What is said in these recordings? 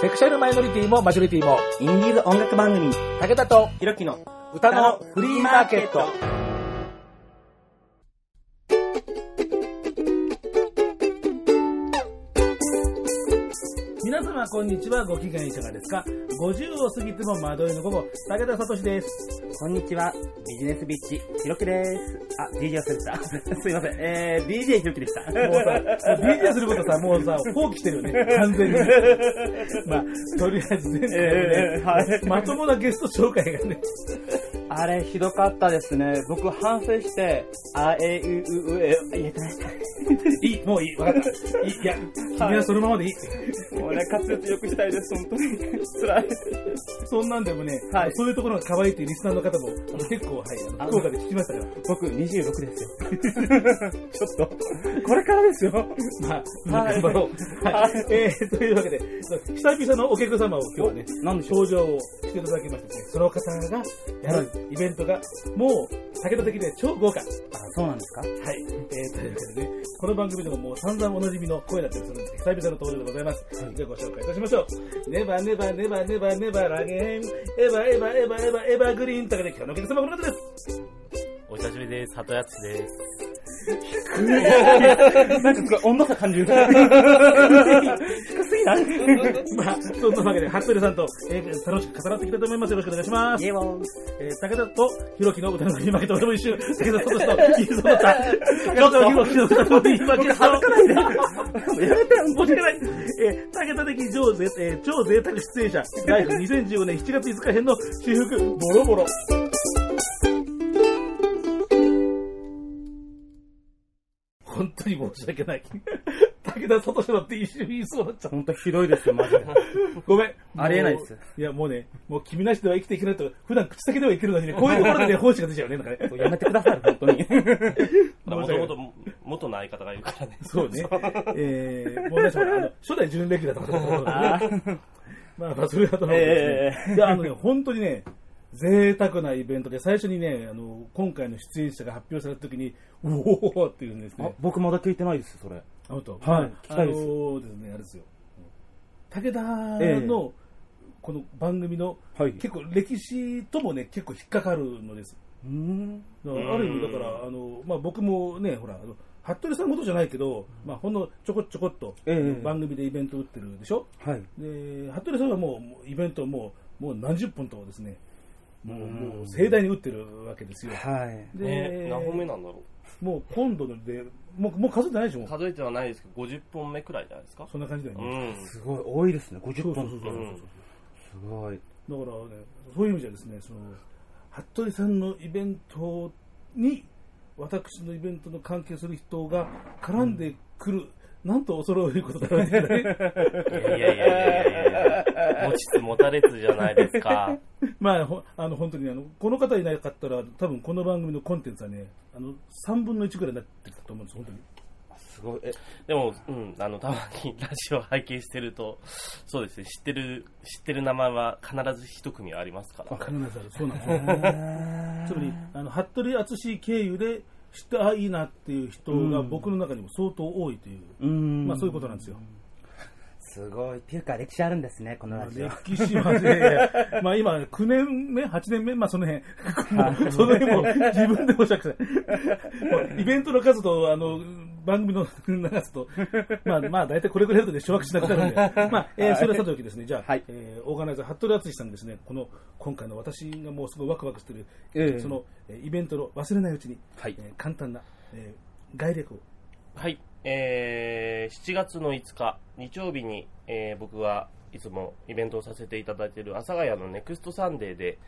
セクシャルマイノリティもマジョリティも、インディーズ音楽番組、武田とひろきの歌のフリーマーケット。様こんにちは、ご機嫌いかがですか ?50 を過ぎても惑いの午後、武田聡です。こんにちは、ビジネスビッチ、ひろきです。あ、DJ 忘れてた。すいません。えー、DJ ひろきでした。もうさ、DJ することさ、もうさ、放棄してるよね、完全に。まあ、とりあえず前回もね、えーはいまともなゲスト紹介がね、あれ、ひどかったですね。僕反省して、あ、えう、う、う、え、言えてない。いい、もういい、わかった。いい、いや、君はそのままでいい。もうね、滑舌よくしたいです、本当に。辛い。そんなんでもね、はいそういうところが可愛いっていうリスナーの方もあの結構、はい、福岡で聞きましたから。僕、26ですよ。ちょっと、これからですよ。まあ、まあ頑張ろう。はい。えー、というわけで、久々のお客様を今日はね、なんでしょう登場をしていただきましてね、その方がやるイベントが、もう、武田的で超豪華。あ、そうなんですか？はい。えー、というわけでね、この番組でももう散々おなじみの声だったりするので、久々の登場でございます。ではご紹介いたしましょう。ネバネバネバネバネバラゲン、エバエバエバエバエバグリーンというわけで、今日のお客様この方です。お久しぶりです。里やつです。なんかすごい。温度差感じる。低すぎない。まあ、そんなわけで、服部さんと、えー、楽しく語らってい。きたい。と思い。ます。よろしくお願い。します。えー、武田とひろきの歌の振り負けと俺も一瞬、武田聡と言い。そうだった。武田とひろきの歌の振り負けと、恥ずかない。で。やめて、申し訳ない。えー、武田的超ぜ、えー、超贅沢出演者、ライフ2015年7月5日編の私服、ボロボロ。本当に申し訳ない。武田聡だって一瞬言いそうだった。本当ひどいですよ、マジで。ごめん。ありえないですいや、もうね、もう君なしでは生きていけないと、普段口先では生きるのにね、こういうところでね、本心が出ちゃうね、なんかね。やめてください、本当に。もと訳ないもと元の相方がいるからね。そうね。えー、もうね、あの、初代準レギュラーとかだったね。まあ、まあ、それはともかくですね。いや、あのね、本当にね、贅沢なイベントで、最初にね、あの、今回の出演者が発表された時に、うおーっていうんですあね。僕まだ聞いてないです、それ。本当？はい聞きあたいですのですね、あれですよ。武田ええの、この番組の、はい結構歴史ともね、結構引っかかるのです。うん。ある意味、だから、あの、まあ、僕もね、ほら、あの服部さんのことじゃないけど、まあ、ほんのちょこちょこっと、ええ番組でイベント打ってるでしょ？はい。で、服部さんはもう、イベントをもう、もう何十本とですね、もう、うんもう盛大に打ってるわけですよ。はい。で、ね何本目なんだろもう今度ので、もう、もう数えてないでしょ？う。数えてはないですけど、50本目くらいじゃないですか？そんな感じだようね。ん。すごい、多いですね、50そうそう本。そうそう。うんすごい。だからね、そういう意味じゃですね、その、服部さんのイベントに、私のイベントの関係する人が絡んでくる、なんと恐ろしいことだね。いやいやいやいやいや持ちつ持たれつじゃないですか。まあ、ほあの、本当にあの、この方いなかったら、多分この番組のコンテンツはね、あの、3分の1ぐらいになってたと思うんです、本当に。すごい。え、でも、うん、あの、たまにラジオ拝見してると、そうですね、知ってる、知ってる名前は必ず一組はありますから。必ずある。そうなんですよ。つまり、あの、服部淳経由で知って、あ、いいなっていう人が僕の中にも相当多いという、うん。まあそういうことなんですよ。すごい。っていうか、歴史あるんですね、このラジオ。歴史はね、まあ今9年目、8年目、まあその辺、その辺も自分で申し訳ない。もうイベントの数と、あの、番組の長さと、まあまあ大体これぐらいだとね、掌握しなくなるんで、まあ、えーそれはさておきですね、じゃあ、はいえーオーガナイザー、服部淳さんにですね、この、今回の私がもうすごいワクワクしてる、ええその、えーイベントの忘れないうちに、はいえー簡単な、えー概略を。はい。えー、7月の5日、日曜日に、えー僕はいつもイベントをさせていただいている阿佐ヶ谷のネクストサンデーで、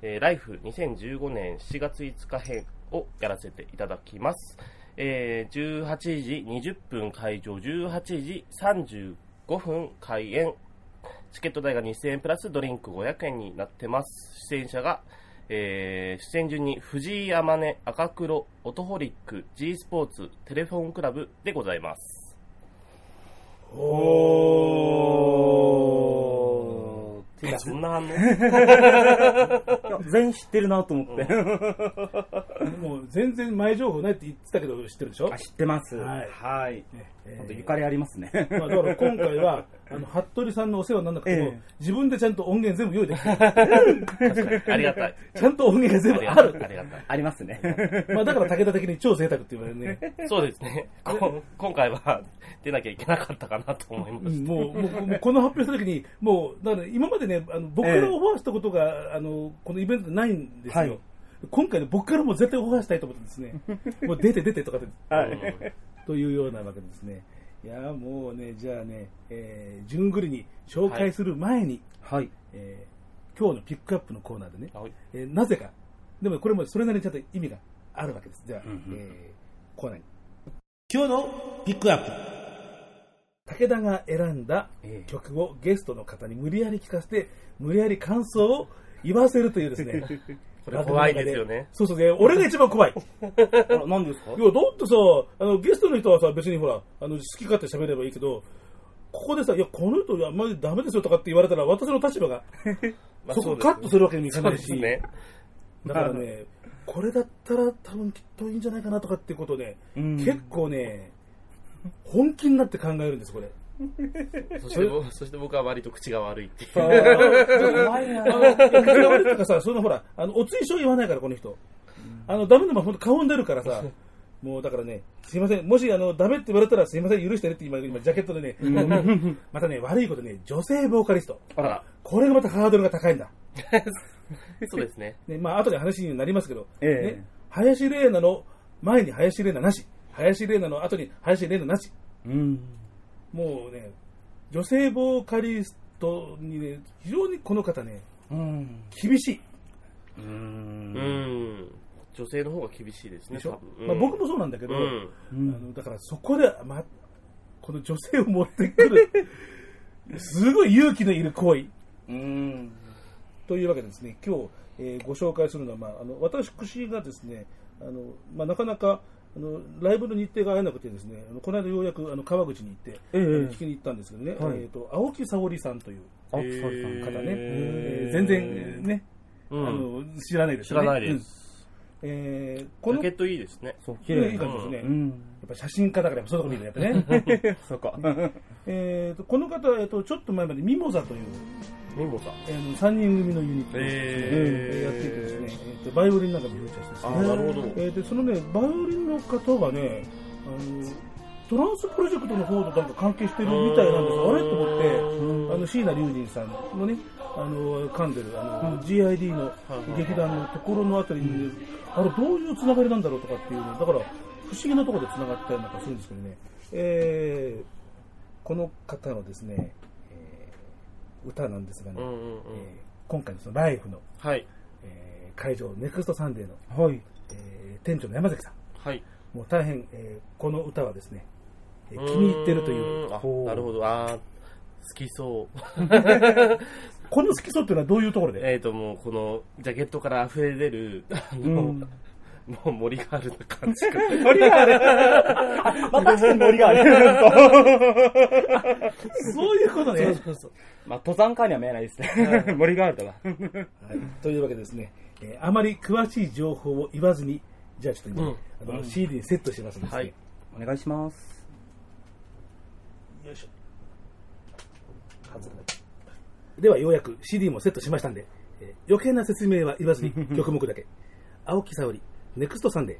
えーライフ2015年7月5日編をやらせていただきます。えー18時20分会場、18時35分開演。チケット代が2000円プラスドリンク500円になってます。出演者が、えー出演順に藤井天音、赤黒、オトホリック、G スポーツ、テレフォンクラブでございます。おー。そんな反応？全員知ってるなと思って。もう全然前情報ないって言ってたけど知ってるでしょ？あ知ってます。はいはい。ね本当ゆかりありますね。まあ、だから今回は、あの、服部さんのお世話にならなくても、ええ自分でちゃんと音源全部用意できて、確かに。ありがたい。ちゃんと音源が全部あありがたい。る。ありがたい。ありますね。まあ、だから武田的に超贅沢って言われるね。そうですね。こ今回は出なきゃいけなかったかなと思いまうんす。もう、もう、もうこの発表した時に、もう、だから今までね、あの僕からオファーしたことが、あの、このイベントでないんですよ。はい今回ね、僕からも絶対オファーしたいと思ってですね、もう出て出てとかで、はい。というようなわけですね。いや、もうね、じゃあね、えー、順繰りに紹介する前に、はい。えー今日のピックアップのコーナーでね、はいえーなぜか、でもこれもそれなりにちゃんと意味があるわけです。じゃあ、うんうんえーコーナーに。今日のピックアップ。武田が選んだええ曲をゲストの方に無理やり聞かせて、無理やり感想を言わせるというですね。これ怖いですよね。そうそうね、俺が一番怖い。何ですか？いや、だってさ、あの、ゲストの人はさ、別にほら、あの、好き勝手喋ればいいけど、ここでさ、いや、この人、いや、マジでダメですよとかって言われたら、私の立場が、まあそこカットするわけにもいかないし、ですね。だからね、これだったら多分きっといいんじゃないかなとかっていうことで、うん結構ね、本気になって考えるんです、これ。そして僕そして僕は割と口が悪いっていう。怖いなあの、いや口が悪いっていうかさ、そのほら、あの、おついしょ言わないから、この人。あの、ダメなのも本当顔に出るからさ、もうだからね、すいません、もしあの、ダメって言われたらすいません、許してねって今、今、ジャケットでね、またね、悪いことね、女性ボーカリスト。あら、これがまたハードルが高いんだ。そうですね。ね、まあ、後で話になりますけど、ええね、林玲奈の前に林玲奈なし、林玲奈の後に林玲奈なし。うん。もうね、女性ボーカリストにね、非常にこの方ね、うん。厳しい。う。うんん。女性の方が厳しいですね、でしょ？多分。まあ、僕もそうなんだけど、うん。うんあのだからそこで、ま、この女性を持ってくる、すごい勇気のいる行為うん。というわけでですね、今日、えーご紹介するのは、まあ、あの私がですね、あのまあ、なかなかあのライブの日程が合えなくてですね、あのこの間ようやくあの川口に行って、え聞きに行ったんですけどね、はいえー、と青木沙織さんという方ね、へえー全然、えーね、うんあの知らないですよね。知らないでうんす。えーこのジャケットいいですね。そう、綺麗感じですね。やうん。っぱ写真家だからそういうとこ見るね、やっぱね。そうか。えーとこの方は、えー、とちょっと前までミモザという、ミモさん。えー、の3人組のユニットを、へー。えーやっていてですね、えーとバイオリンなんかもフューチャーしてですね。あなるほど。えーでそのねバイオリンの方がねあのトランスプロジェクトの方となんか関係してるみたいなんですよ。あれ？と思ってあの椎名龍神さんのねあの噛んでるあの、GID の劇団のところのあたりに、あれどういうつながりなんだろうとかっていうねだから不思議なところでつながったりなんかするんですけどね、えーこの方のですね、えー歌なんですがね、うんうんうん。えー今回のそのライフの、はい。えー会場ネクストサンデーの、はい。えー店長の山崎さんはい。もう大変、えーこの歌はですね、えー気に入ってるといううなるほど。あー好きそう。この好きそうっていうのはどういうところで、えっと、もう、この、ジャケットから溢れ出る、あうの、ん。もう森があるな感じが。森がある。ま あ、確かに森がある。そういうことね。そうそう。まあ、登山家には見えないですね。森があるとは。はい、というわけでですね、えーあまり詳しい情報を言わずに、じゃあちょっと今、あの CD にセットしてますのでですね、はいお願いします。よいしょ。ではようやく CD もセットしましたんで、えー余計な説明は言わずに 曲目だけ。青木沙織、ネクストサンデー。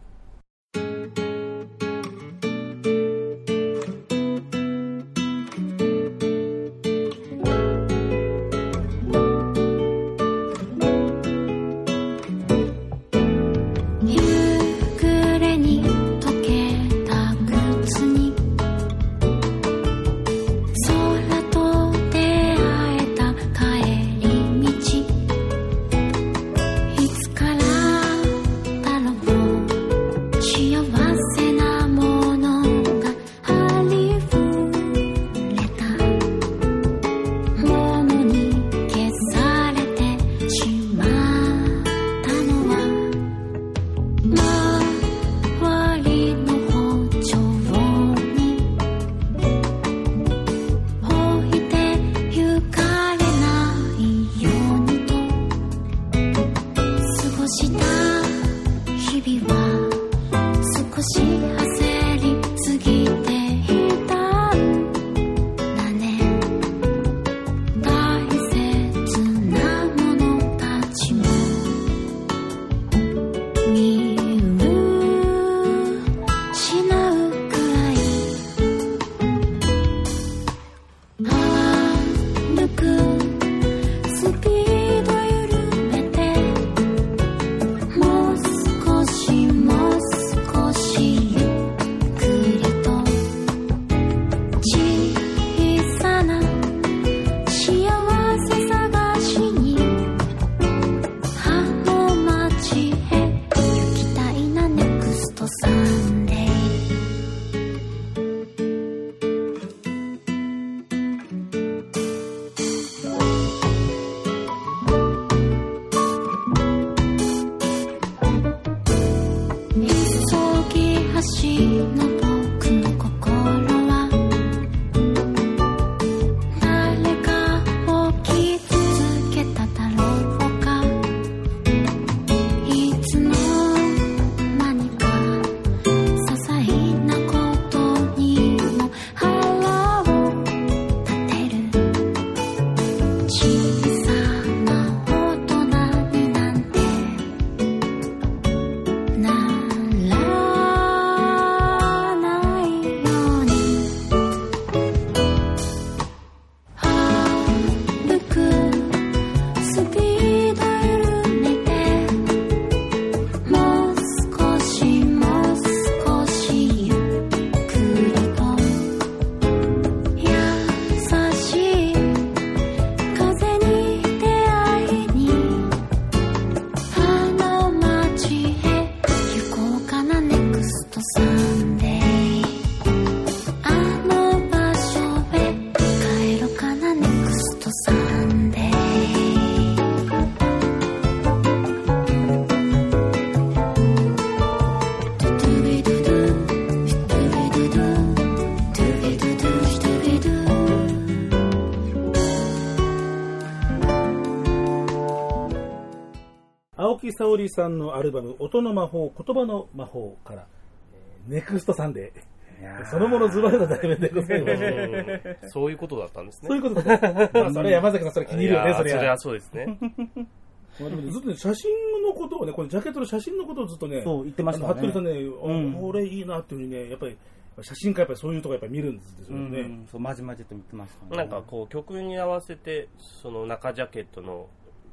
青木沙織さんのアルバム、音の魔法、言葉の魔法から、えー Next Sunday。そのものズバリの題名でございます。う んそういうことだったんですね。そういうことです。まあ、それ山崎さん、それ気に入るよね、それそれは。そうですね。まあでもねずっとね、写真のことをね、このジャケットの写真のことをずっとね、そう言ってましたね服部さんね、うんあこれいいなっていうふうにね、やっぱり、写真家やっぱりそういうとこやっぱり見るんですようね。ん、そう、まじまじと見てましたね。なんかこう曲に合わせてその中ジャケットの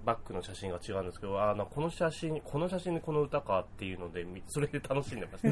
バッグの写真が違うんですけど、あーなこの写真、この写真でこの歌かっていうので、み それで楽しんでました。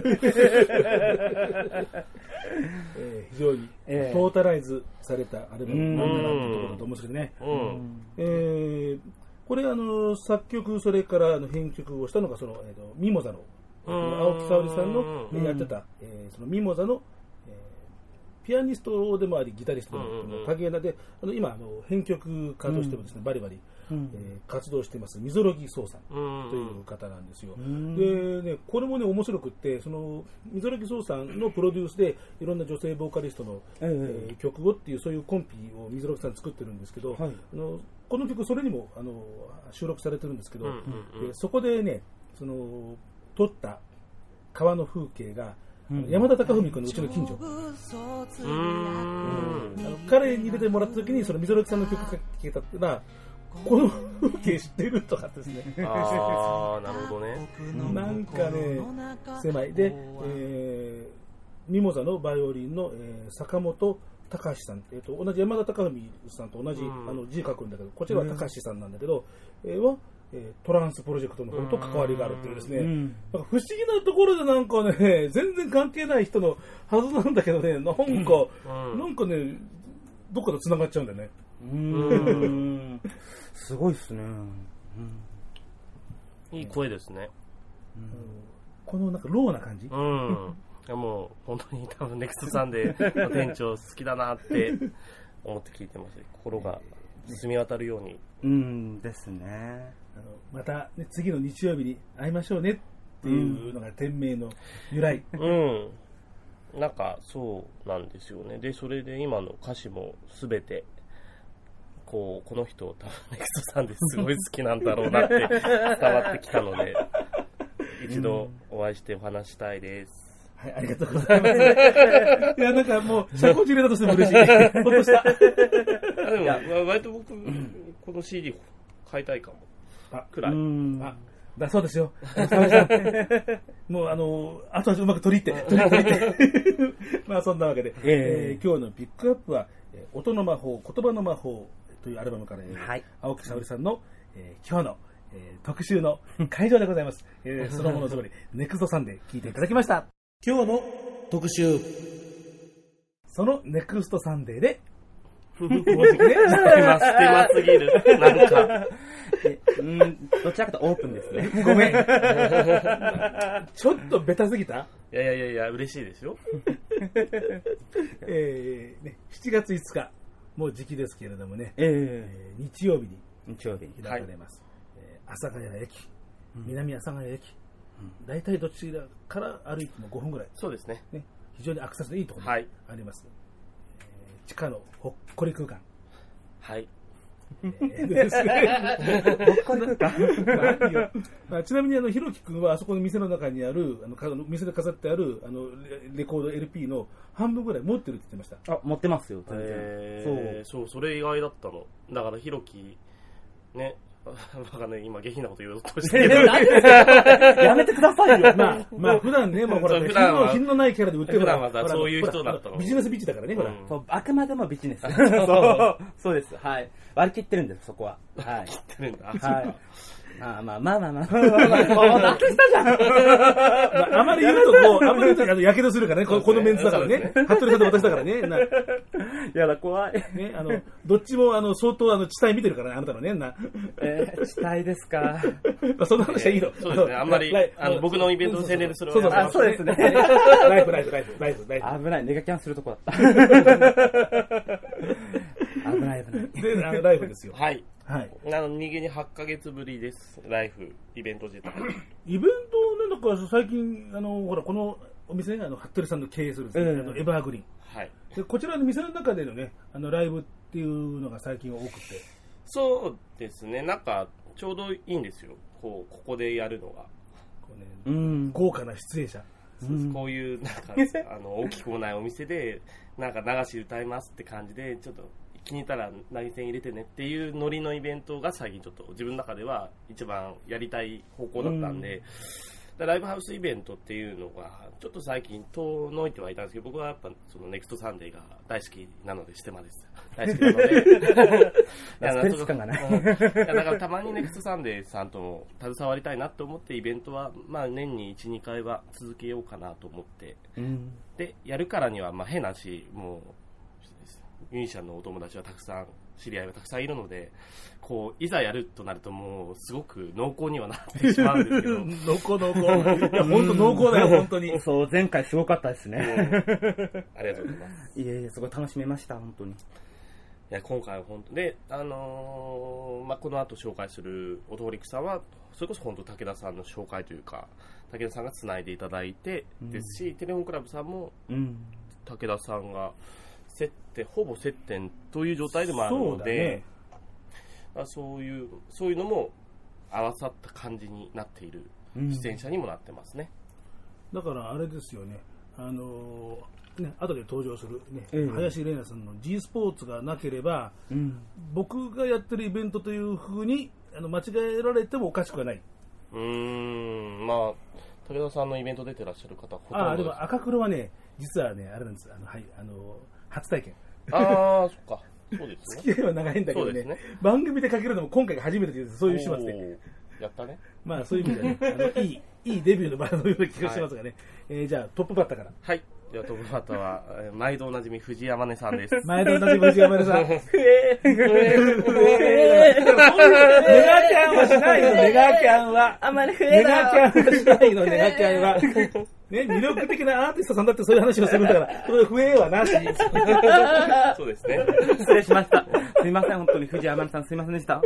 えー非常にええトータライズされたアルバムなんだなってところだと思うんですけどね。うん。えーこれあの作曲それからあの編曲をしたのがその、えー、とミモザのうん青木沙織さんのうんやってた、えーそのミモザの、えーピアニストでもありギタリストでもあるうんうんうん影枝であの今あの編曲家としてもですね、バリバリ、うん。えー活動しています。溝呂木壮さんうんという方なんですよ。ん。でね、これもね、面白くって、その、溝呂木壮さんのプロデュースで、いろんな女性ボーカリストの、ええ。えー曲をっていう、そういうコンピを溝呂木さん作ってるんですけど、はい。あのこの曲、それにもあの収録されてるんですけど、うんうんうん。でそこでね、その、撮った川の風景が、うん。山田貴文君のうちの近所、うーん。あの彼に入れてもらった時に、その溝呂木さんの曲が聴けたら、この風景知ってるとかですね。あー、なるほどね。なんかね、狭い。で、えー、ミモザのバイオリンの、えー坂本隆さん、えー、と同じ山田貴文さんと同じ、うんあの字書くんだけど、こちらは隆さんなんだけど、えーは、えートランスプロジェクトの方と関わりがあるっていうですね、うんなんか不思議なところでなんかね、全然関係ない人のはずなんだけどね、なんか、うんなんかね、どっかと繋がっちゃうんだよね。うーん。すごいっすね。いい声ですね。このなんかローな感じ？うん。いやもう、本当に多分ネクストサンデーの店長好きだなって思って聞いてます。心が澄み渡るように。うんですね。あのまた、ね、次の日曜日に会いましょうねっていうのが店名の由来。うん。なんか、そうなんですよね。で、それで今の歌詞もすべて、こう、この人、多分ネクストさんですごい好きなんだろうなって伝わってきたので、一度お会いしてお話したいです。はい、ありがとうございます。いや、なんかもう、社交辞令だとしても嬉しい。ほっとした。あでも、わ割と僕、この CD 買いたいかも。あくらい。うん。あ、だそうですよ。もう、あの、後々うまく取り入って、取り入って。まあ、そんなわけで、えええー今日のピックアップは、えー音の魔法、言葉の魔法というアルバムから、えーはい青木沙織さんの、えー今日の、えー特集の 会場でございます。えーそのものズバリ、Next Sunday 聞いていただきました。今日の特集、その Next Sunday で、もうね、ステマ、ステマすぎる。なんか、えうん、どちらかというとオープンですね。ごめん。ちょっとベタすぎた？いやいやいやいや、嬉しいですよ。えーね、7月5日、もう時期ですけれどもね、ええー日曜日にえ日曜日に。開かれます。えー阿佐ヶ谷駅、南阿佐ヶ谷駅、大体どちらから歩いても5分ぐらい、そうですね。ね、非常にアクセスのいいところにはいあります。えー地下のほっこり空間。はい。えーですね何よ まあちなみにあのひろき君はあそこの店の中にあるあのか店で飾ってあるあのレレコード LP の半分ぐらい持ってるって言ってました。あ、持ってますよ、全然。えー、そう、それ意外だったの。だから、ひろき、ね、わかんない、今下品なこと言おうとしてるけど、やめてくださいよ。まあ、まあ、普段ね、もうほら、品そう普段はの品のないキャラで売ってる普段はそういう人だったのビジネスビッチだからね、ほら。うんそう、あくまでもビジネス。そう、そうです。はい。割り切ってるんです、そこは。はい。ってるんだ。はい。まあまあまあまあまあ。まあ、なってきたじゃん。まあ、あまり言うと、こう、あまり言うと、あの、やけどするからね、ここのメンツだからね。服部さんと私だからね。なやだ、怖い。ね、あの、どっちも、あの、相当、あの、地帯見てるからね、あなたのね、な。えー、したいですか。まあ、その話はいいの。そうですねあんまりライあの僕のイベントの宣伝でするそうそうあそうですねライフ、ライフ、ライフ、ライフ、ライフ。危ない、ネガキャンするとこだった。危ない危ない。えてない。で、あのライブですよ。はい。はい。あの、逃げに8ヶ月ぶりです。ライフ、イベント自体。イベントね、なんか最近、あの、ほら、このお店ね、あの、服部さんの経営するですね、うんあのエバーグリーン。はい。で、こちらの店の中でのね、あの、ライブっていうのが最近多くて。そうですね。なんか、ちょうどいいんですよ。こう、ここでやるのが。こうねうん。豪華な出演者。うんこういう、なんか、あの、大きくもないお店で、なんか流し歌いますって感じで、ちょっと気に入ったら投げ銭入れてねっていうノリのイベントが最近ちょっと自分の中では一番やりたい方向だったんで、でライブハウスイベントっていうのが、ちょっと最近遠のいてはいたんですけど、僕はやっぱその Next Sunday が大好きなので、してまです。大好きなので。だからたまに Next Sunday さんとも携わりたいなと思ってイベントは、まあ年に1、2回は続けようかなと思って、うん。で、やるからには、まあ変なし、もう、ミュージシャンのお友達はたくさん、知り合いはたくさんいるので、こう、いざやるとなるともう、すごく濃厚にはなってしまうんですけど、濃厚濃厚。いや、本当濃厚だよ、本当に。そう、前回すごかったですね。ありがとうございます。いえいえ、すごい楽しめました、本当に。いや今回は本当で、あのーまあ、この後紹介するオトホリックさんは、それこそ本当武田さんの紹介というか、武田さんがつないでいただいてですし、テレフォンクラブさんもうん。武田さんが接点、ほぼ接点という状態でもあるそうだので、ね。まあ、そういう、そういうのも合わさった感じになっているうん出演者にもなってますね。だからあれですよね。あのーね、後で登場する、ねええ林玲奈さんの G スポーツがなければ、うん。僕がやってるイベントというふうにあの間違えられてもおかしくはない。うーん、まあ、武田さんのイベント出てらっしゃる方、ほとんどああ、でも赤黒はね、実はね、あれなんです。あの、はい、あの、初体験。ああ、そっか。そうですね。付き合いは長いんだけどね。ね。番組でかけるのも今回が初めてという、そういう始末で。おーやったね。まあ、そういう意味ではね、あのいい、いいデビューの場のような気がしますがね。えーじゃあ、トップバッターから。はい。では、トップバッターは、えー毎度おなじみ藤山根さんです。前と同じ藤山根さん。ネガキャンはしないの、ネガキャンは。あんまり増ネガキャンはしないの、ネガキャンは。ね、魅力的なアーティストさんだってそういう話をするんだから、それ笛はなし。そうですね。失礼しました。すいません、本当に藤山さんすいませんでした。あ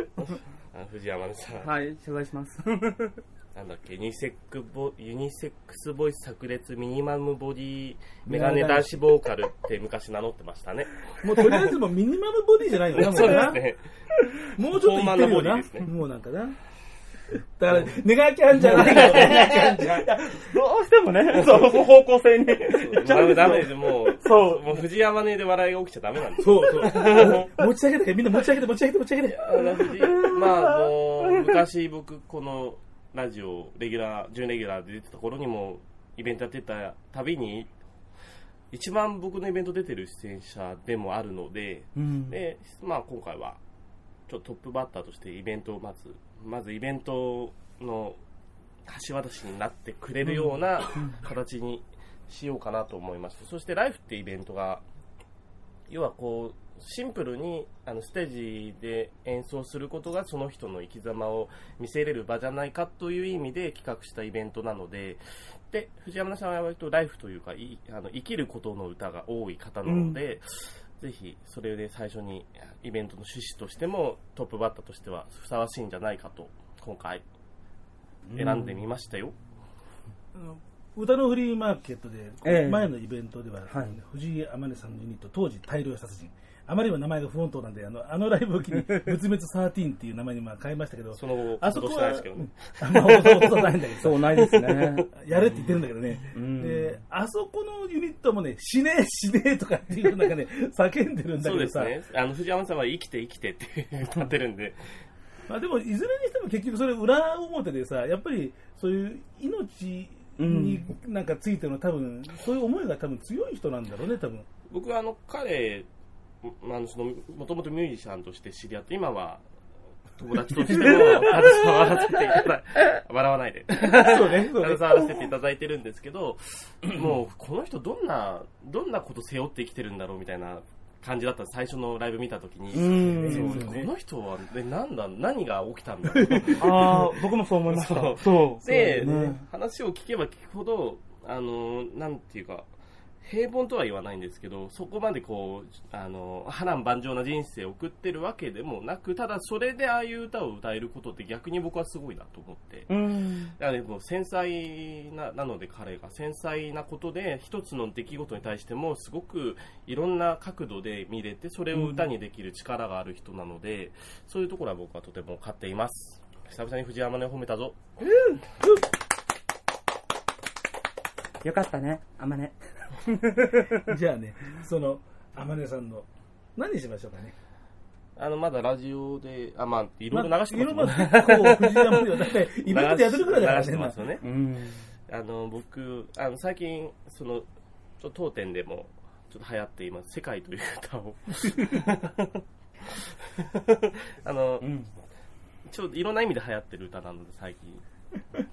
藤山根さん。はい、謝罪します。なんだっけ、ユニセックボユニセックスボイス炸裂ミニマムボディメガネ男子ボーカルって昔名乗ってましたね。もうとりあえずもうミニマムボディじゃないのね、もそうね。もうちょっと言ってるよなフォーマルボディです。ねもうなんかな。だから、ネガキャンじゃないの、ネガキャンじゃ。どうしてもね、そう、方向性に行っちゃダメ、うんですよダメです。もう、そうもう藤山根で笑いが起きちゃダメなんですそうそう。持ち上げて、みんな持ち上げて、持ち上げて、持ち上げて。あの藤まあ、もう、昔僕、このラジオ、レギュラー、準レギュラーで出てた頃にも、イベントやってたたびに、一番僕のイベント出てる出演者でもあるので、うん。で、まあ今回は、ちょっとトップバッターとしてイベントをまず、まずイベントの橋渡しになってくれるような形にしようかなと思いまして、そしてライフってイベントが、要はこう、シンプルにあのステージで演奏することがその人の生き様を見せれる場じゃないかという意味で企画したイベントなので、で、藤山さんは割とライフというか、いあの生きることの歌が多い方なので、ぜひそれで最初にイベントの趣旨としてもトップバッターとしてはふさわしいんじゃないかと今回選んでみましたよ。歌のフリーマーケットで、ええ前のイベントでは、はい藤井天音さんのユニット、当時大量殺人。あまりにも名前が不穏当なんで、あのあのライブを機に、仏滅13っていう名前にまあ変えましたけど、その後、あそこは、活動してないですけどね。うんまあ、ほとないんだけど、そうないですね。やれって言ってるんだけどね。うんで、あそこのユニットもね、死ねえ、死ねえとかっていうなんかね、叫んでるんだそうけどさ、ですね。あの、藤山さんは生きて生きてって歌ってるんで、まあでも、いずれにしても結局それ裏表でさ、やっぱりそういう命になんかついての多分、そういう思いが多分強い人なんだろうね、多分。僕はあの、彼、まあその、もともとミュージシャンとして知り合って、今は、友達としても、携わらせていただい笑わないで。そうね、そうね携。わらせていただいてるんですけど、もう、この人どんな、どんなこと背負って生きてるんだろうみたいな感じだった最初のライブ見たときに、ねこの人は、ね、なんだ、何が起きたんだろう。ああ、僕もそう思いました。そうそう。で、ね話を聞けば聞くほど、あの、なんていうか、平凡とは言わないんですけど、そこまでこう、あの、波乱万丈な人生を送ってるわけでもなく、ただそれでああいう歌を歌えることって逆に僕はすごいなと思って。うん。だからもう繊細ななので彼が繊細なことで一つの出来事に対してもすごくいろんな角度で見れてそれを歌にできる力がある人なので、そういうところは僕はとても買っています久々に藤山根を褒めたぞよかったね、あまね。じゃあね、その、天音さんの、何にしましょうかね？あのまだラジオであまあいろいろ流してますね、まあいろいろ結構、藤山では、だって、イベントでやってるくらいだから流してね。ますよね うん。あの僕あの最近そのちょっと当店でもちょっと流行っています「世界」という歌を あの、うん。ちょっといろんな意味で流行ってる歌なので最近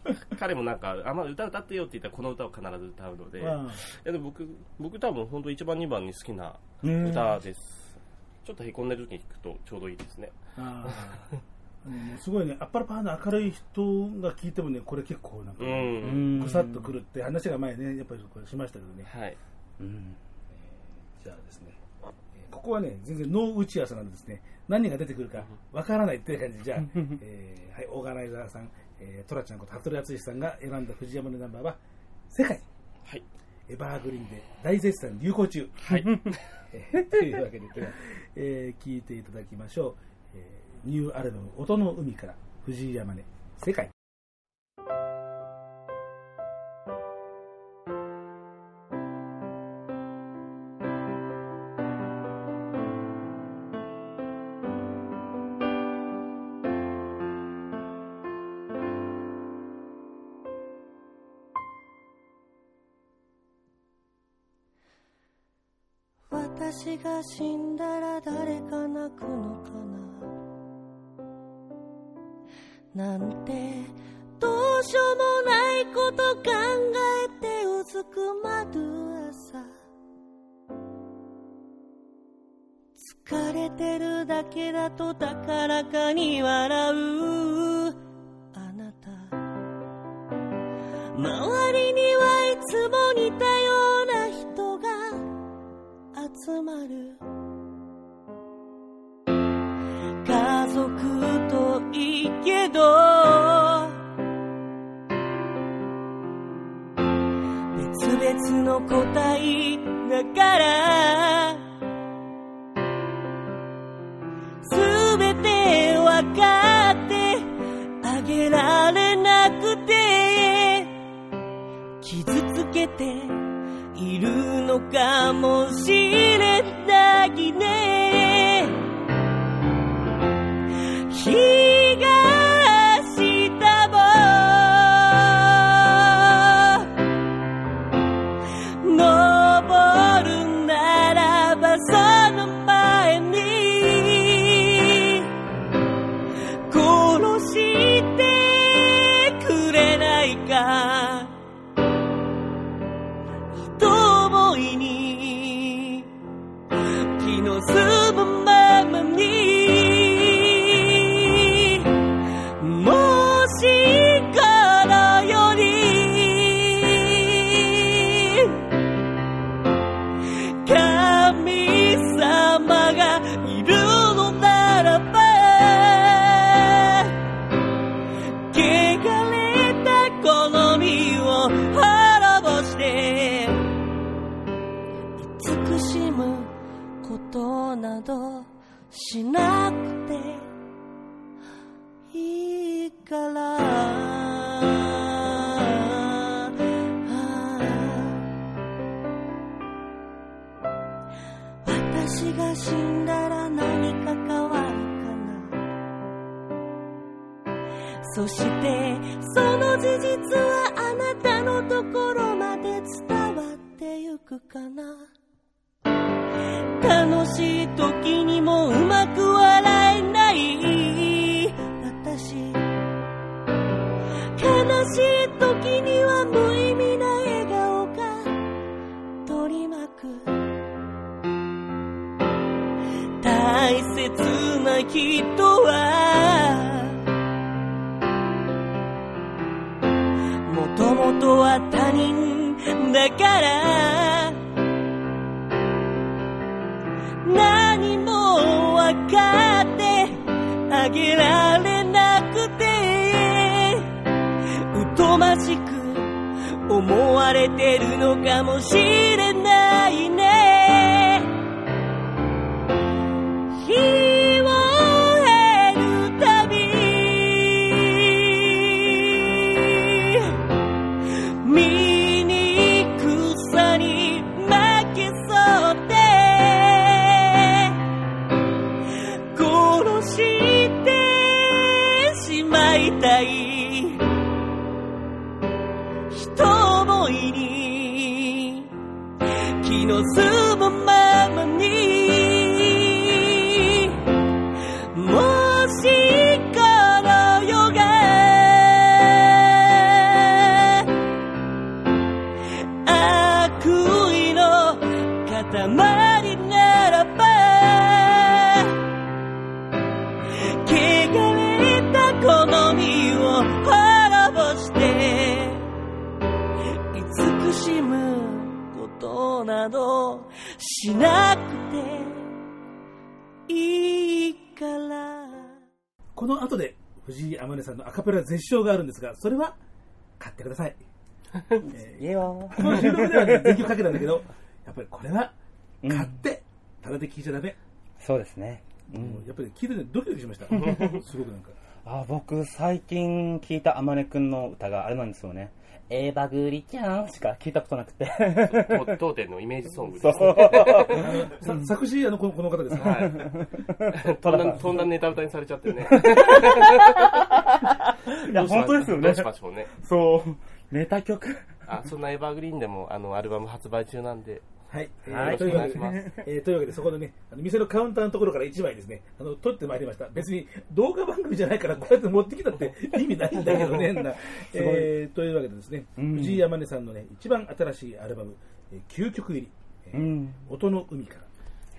彼もなんかあんま歌歌ってよって言ったらこの歌を必ず歌うので、いまやでも僕僕多分本当1番2番に好きなうん歌です。ちょっとへこんでる時に聴くとちょうどいいですね。すごいね、アッパラパーの明るい人が聞いてもね、これ結構なんかう、うん。んぐさっとくるって話が前ね、やっぱりこれしましたけどね。はい。うん。じゃあですね、えーここはね、全然ノー打ち合わせなんでですね、何が出てくるかわからないっていう感じで、じゃあ、えーはい、オーガナイザーさん、えートラちゃんこと服部敦さんが選んだ藤山のナンバーは、世界、はいエバーグリーンで大絶賛流行中。はい えーというわけで、えー聞いていただきましょう。えーニューアルバム、音の海から、藤井山根、世界。私が死んだら誰が泣くのかな？なんてどうしようもないこと考えてうずくまる朝。疲れてるだけだと高らかに笑う。あなた。周りには集まる。家族といいけど別々の個体だからすべてわかってあげられなくて傷つけているのかもしれないね。かな。楽しい時にもうまく笑えない。私。悲しい時には無意味な笑顔が。取り巻く。大切な人は。もともとは他人だから。何もわかってあげられなくて。疎ましく思われてるのかもしれないね。しなくていいからこの後で藤井天音さんのアカペラ絶唱があるんですが、それは買ってください。えいいよーこの収録ではね、電気をかけたんだけど、やっぱりこれはうん買って、ただで聴いちゃダメ。そうですね。うもんうやっぱり聞いててドキドキしました。すごくなんか。あ僕、最近聞いたあまねくんの歌があれなんですよね。エバグリちゃんしか聞いたことなくて。と当店のイメージソングそです。作詞、あの、このこの方ですか、はい。とんだ、とんだネタ歌にされちゃってね。いや、本当ですよねどう。しましょうね。そう。ネタ曲。あ、そんなエバーグリーンでも、あの、アルバム発売中なんで、はい。えーはいというわけでえーというわけで、そこのね、あの店のカウンターのところから1枚ですね、あの、撮ってまいりました。別に動画番組じゃないから、こうやって持ってきたって 意味ないんだけどね、なえーというわけでですね、うん藤井山根さんのね、一番新しいアルバム、えー9曲入り、えーうん。音の海から、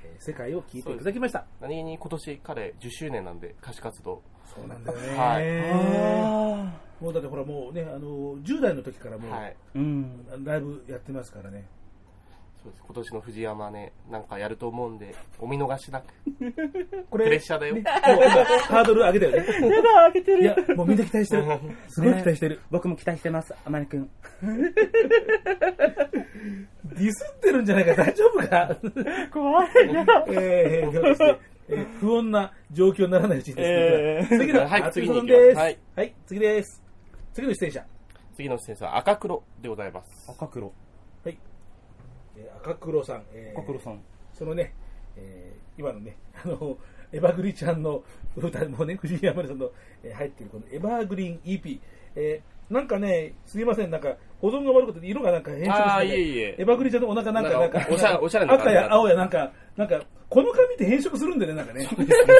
えー世界を聴いていただきました。何気に今年彼10周年なんで、歌手活動。そうなんだよね。はいあもうだってほらもうね、あの、10代の時からもう、はい。ーうん。ライブやってますからね。そうです。今年の藤山ね、なんかやると思うんで、お見逃しなく。これ、プレッシャーだよねもう今、ハードル上げたよね。やだ、開けていや、もうみんな期待してる。すごい期待してる。僕も期待してます、あまねくん。ディスってるんじゃないか、大丈夫か？怖い。やだ。えー、えー不穏な状況にならないうちにですえーね、次の、はい次に行きますです。はいはい、次です。次の出演者。次の先生は赤黒でございます。赤黒。赤黒さん。えー赤黒さん。そのね、えー今のね、あの、エバグリちゃんの歌もね、藤井山根さんの、えー入っているこのエバーグリーン EP。えーなんかね、すいません、なんか保存が悪くて色がなんか変色して、ね、いえいえエバグリちゃんのお腹なんか、ななんんか、かおしゃおしゃれな赤や青やなんか、なんか、この髪って変色するんでね、なんかね。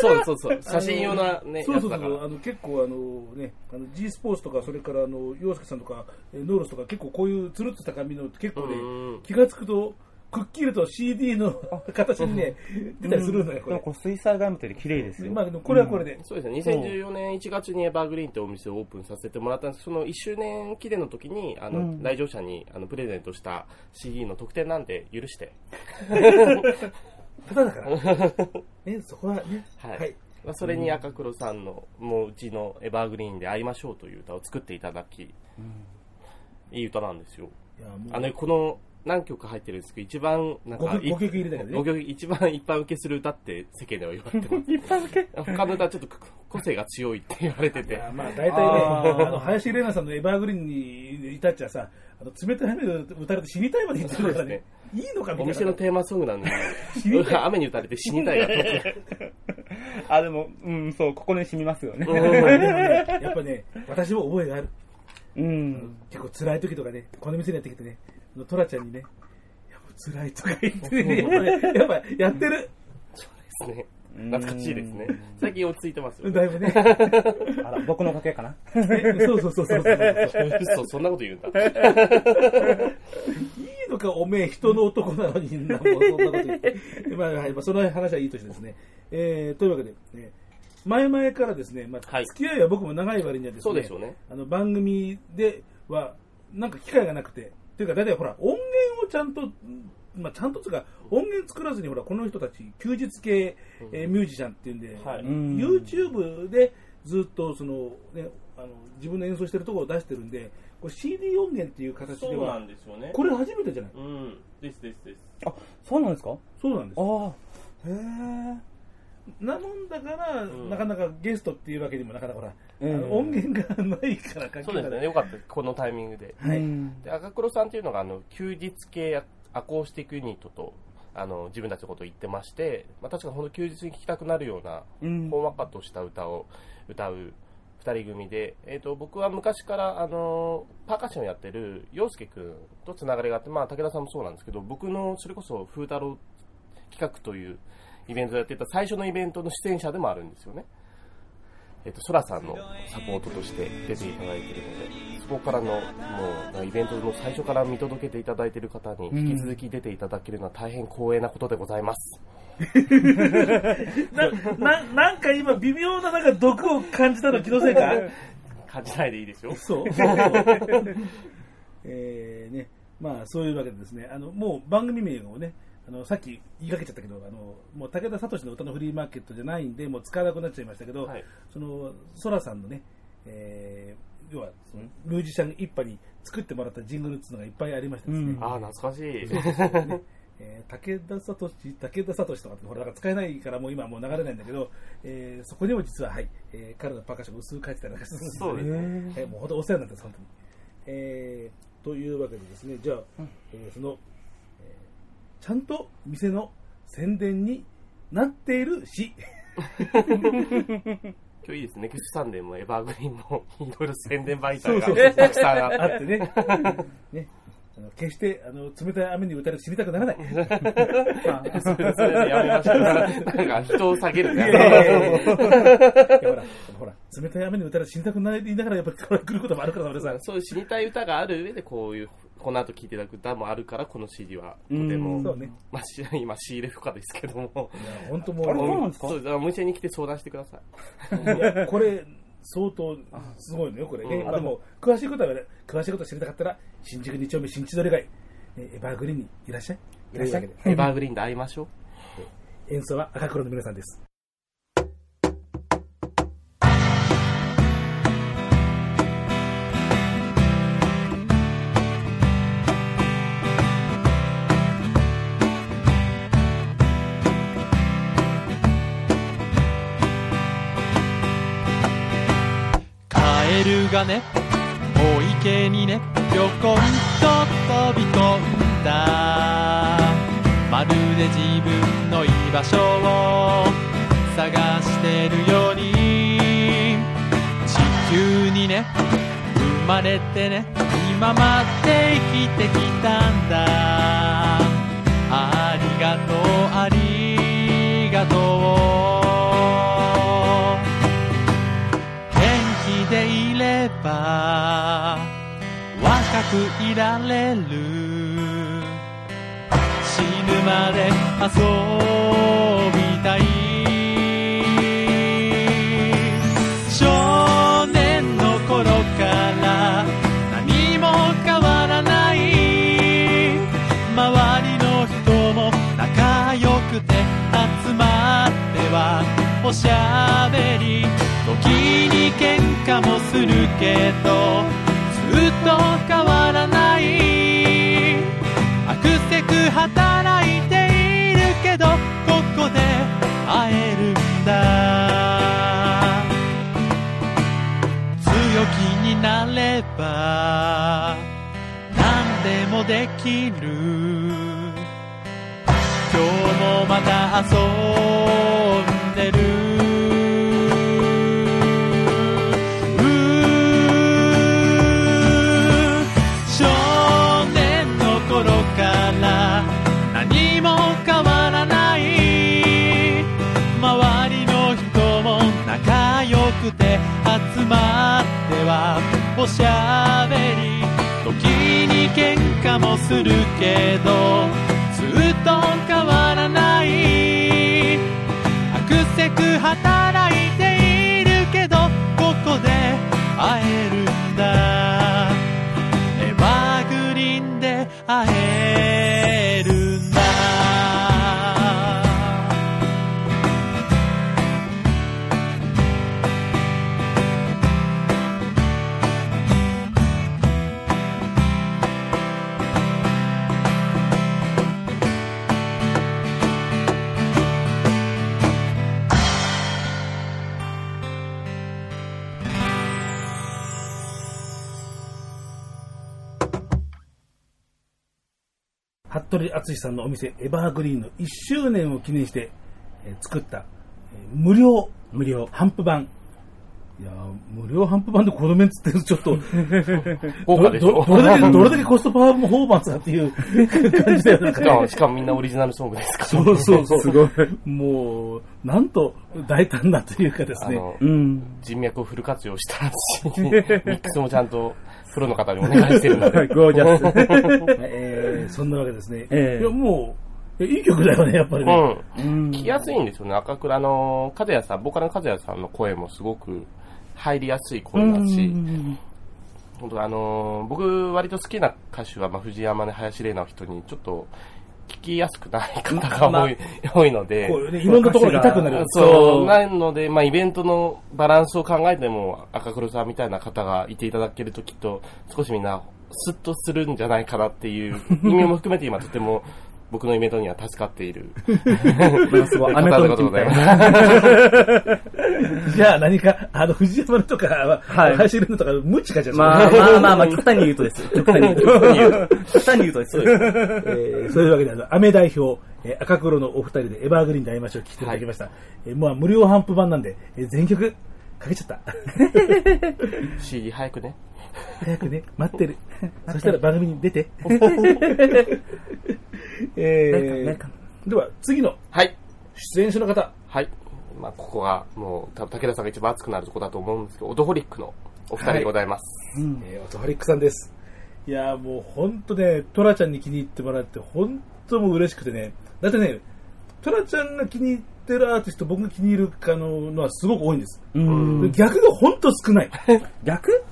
そうそうそう。写真用なね、そうそうそう。あの結構あのね、あの G スポーツとか、それからあの洋介さんとか、えーノーロスとか、結構こういうつるっとした髪の結構ねうん、気がつくと、くっきりと CD の形にね、出たりするのよ、これ。これ水彩画みたいで綺麗ですよ。まあ、でもこれはこれで。そうですね、2014年1月にエバーグリーンってお店をオープンさせてもらったんですその1周年記念の時に、あの、うん来場者にあのプレゼントした CD の特典なんで許して、ただだから。ね、そこはね、はい。はい。まあ、それに赤黒さんの、もううちのエバーグリーンで会いましょうという歌を作っていただき、いい歌なんですよ。あの、この何曲入ってるんですけど、一番、なんか、5曲 ,5 曲入れたけど5ね。曲一番一般受けする歌って世間では言われてます。一般受け？他の歌はちょっと個性が強いって言われてて。まあ、大体ね、あの、林玲奈さんのエバーグリーンに至っちゃさ、あの冷たい雨で打たれて死にたいまで言ってるからね。いいのかみたいな。お店のテーマソングなんで、雨に打たれて死にたいがあ、でも、うん、そう、心に染みますよね。やっぱね、私も覚えがある。うん。結構辛い時とかね、この店にやってきてね、あのトラちゃんにね、いやもう辛いとか言ってね、やっぱねやっぱやってる。ですね。懐かしいですね。最近落ち着いてますよ。だいぶね。あら、僕のおかげかな？そうそうそうそうそう。嘘、そんなこと言うんだ。いいのか、おめえ、人の男なのに、なんもそんなこと言って。まあ、はい、まあ、その話はいいとしてですね。えー、というわけで、ね、前々からですね、まあ、はい付き合いは僕も長い割にはですね、そうでしょうね。あの、番組では、なんか機会がなくて、というか、大体ほら、音源をちゃんとまあ、ちゃんとつうか、音源作らずに、ほら、この人たち、休日系、えーミュージシャンっていうんで、はい YouTube でずっとその、ね、あの自分の演奏してるところを出してるんで、これ CD 音源っていう形ではそうなん、ですよね。これ初めてじゃない？うん。ですですです。あ、そうなんですか？そうなんです。ああ、へえ。なもんだから、んなかなかゲストっていうわけにもなかなかほら、ええあの音源がないから書き方そうですね。よかった。このタイミングで。はい。うんで赤黒さんっていうのがあの休日系アコースティックユニットとあの自分たちのことを言ってまして、まあ、確かに本当休日に聴きたくなるようなうんほんわかとした歌を歌う2人組で、えー、と僕は昔からあのパーカッションをやってる陽介君とつながりがあって、まあ、武田さんもそうなんですけど僕のそれこそ風太郎企画というイベントをやっていた最初のイベントの出演者でもあるんですよね。えっと、ソラさんのサポートとして出ていただいているので、そこからの、もう、イベントの最初から見届けていただいている方に、引き続き出ていただけるのは大変光栄なことでございます。な、な、なんか今、微妙ななんか毒を感じたの気のせいか？感じないでいいですよ。そう。えーね、まあ、そういうわけでですね、あの、もう番組名をね、あの、さっき言いかけちゃったけど、あの、もう武田聡の歌のフリーマーケットじゃないんで、もう使わなくなっちゃいましたけど、はい。その、ソラさんのね、えー要は、その、ミュージシャン一派に作ってもらったジングルっていうのがいっぱいありましてですね、うん。ああ、懐かしい。ね えー武田聡、武田聡とかってほら、なんか使えないからもう今はもう流れないんだけど、えーそこにも実は、はい、えー彼のパーカッションが薄く書いてたりなんかするんです。よそうですね。えーもう本当お世話になってます、本当に。えーというわけでですね、じゃあ、えーその、えーちゃんと店の宣伝になっているし、今日いいですね。 Next Sunday も Evergreen もいろいろ宣伝媒体がたくさんあって。ね、ね決してあの冷たい雨に打たれて死にたくならない。それでやめましょう。なんか人を下げるね。ほら、ほら、冷たい雨に打たれて死にたくなりながらやっぱり来ることもあるから、俺さ。そういう死にたい歌がある上で、こういう、この後聴いていただく歌もあるから、この CD はとても、そうね。まあ、し今仕入れ不可ですけども、本当もあれそうう、なんですかそうお店に来て相談してください。これ、相当すごいのよ、これね。うんでも、詳しいことは、詳しいこと知りたかったら、新宿2丁目新千鳥街、えエバーグリーンにいらっしゃい。いらっしゃいエバーグリーンで会いましょう。演奏は赤黒の皆さんです。がねお池にねぴょこんと飛び込んだ。まるで自分の居場所を探してるように。地球にね生まれてね今まで生きてきたんだ。ありがとうありれば若くいられる。死ぬまで遊びたい少年の頃から何も変わらない周りの人も仲良くて集まってはおしゃべり。時に喧嘩もするけどずっと変わらない。あくせく働いているけどここで会えるんだ。強気になれば何でもできる。今日もまた遊んでる。おしゃべり。時に喧嘩もするけどずっと変わらない。あくせく働いている。服部敦さんのお店、エバーグリーンの1周年を記念して、えー作った、えー無料、無料、ハンプ版。いやー無料ハンプ版でこのメンツってちょっと、豪華でしょどどどれだけ、どれだけコストパフォーマンスだっていう感じだよなんかしかもみんなオリジナルソングですから。そうそうそう。すごい。もう、なんと大胆なというかですね。うん。人脈をフル活用したし、ミックスもちゃんとプロの方にお願いしてるので。ゴージャス。えーそんなわけですね。ええいや、もう、いやいい曲だよね、やっぱりね。うん。うん聞きやすいんですよね。赤倉の、和也さん、ボーカルの和也さんの声もすごく入りやすい声だし、本当あのー僕割と好きな歌手は、まあ、藤山根林玲奈を人にちょっと聞きやすくない方が多い,、多いので。こう、ね、いろんなところ痛くなる。そう、なので、まあ、イベントのバランスを考えても、赤黒さんみたいな方がいていただけるときっと、少しみんな、スッとするんじゃないかなっていう意味も含めて今とても、僕のイベントには助かっている。すごい、アメ方トでございークみたいます。な。じゃあ何か、あの、藤山とかは、はい走るのとか、無知かじゃまあまあまあまあ、極端に言うとです。極端に言うと。極端に言うとです。そうです。えーそういうわけで、あの、アメ代表、えー赤黒のお二人でエバーグリーンで会いましょう聞いていただきました。えーまあ、無料ハンプ版なんで、えー全曲かけちゃった。CD 早くね。早くね、待ってる。そしたら番組に出て。えー、では、次のはい。出演者の方。はい。まあ、ここが、もう、多分武田さんが一番熱くなるところだと思うんですけど、オドホリックのお二人でございます。えー、オトハリックさんです。いやーもう本当ね、トラちゃんに気に入ってもらって、本当もう嬉しくてね。だってね、トラちゃんが気に入ってるアーティスト、僕が気に入るかののはすごく多いんです。うん。逆が本当少ない。逆？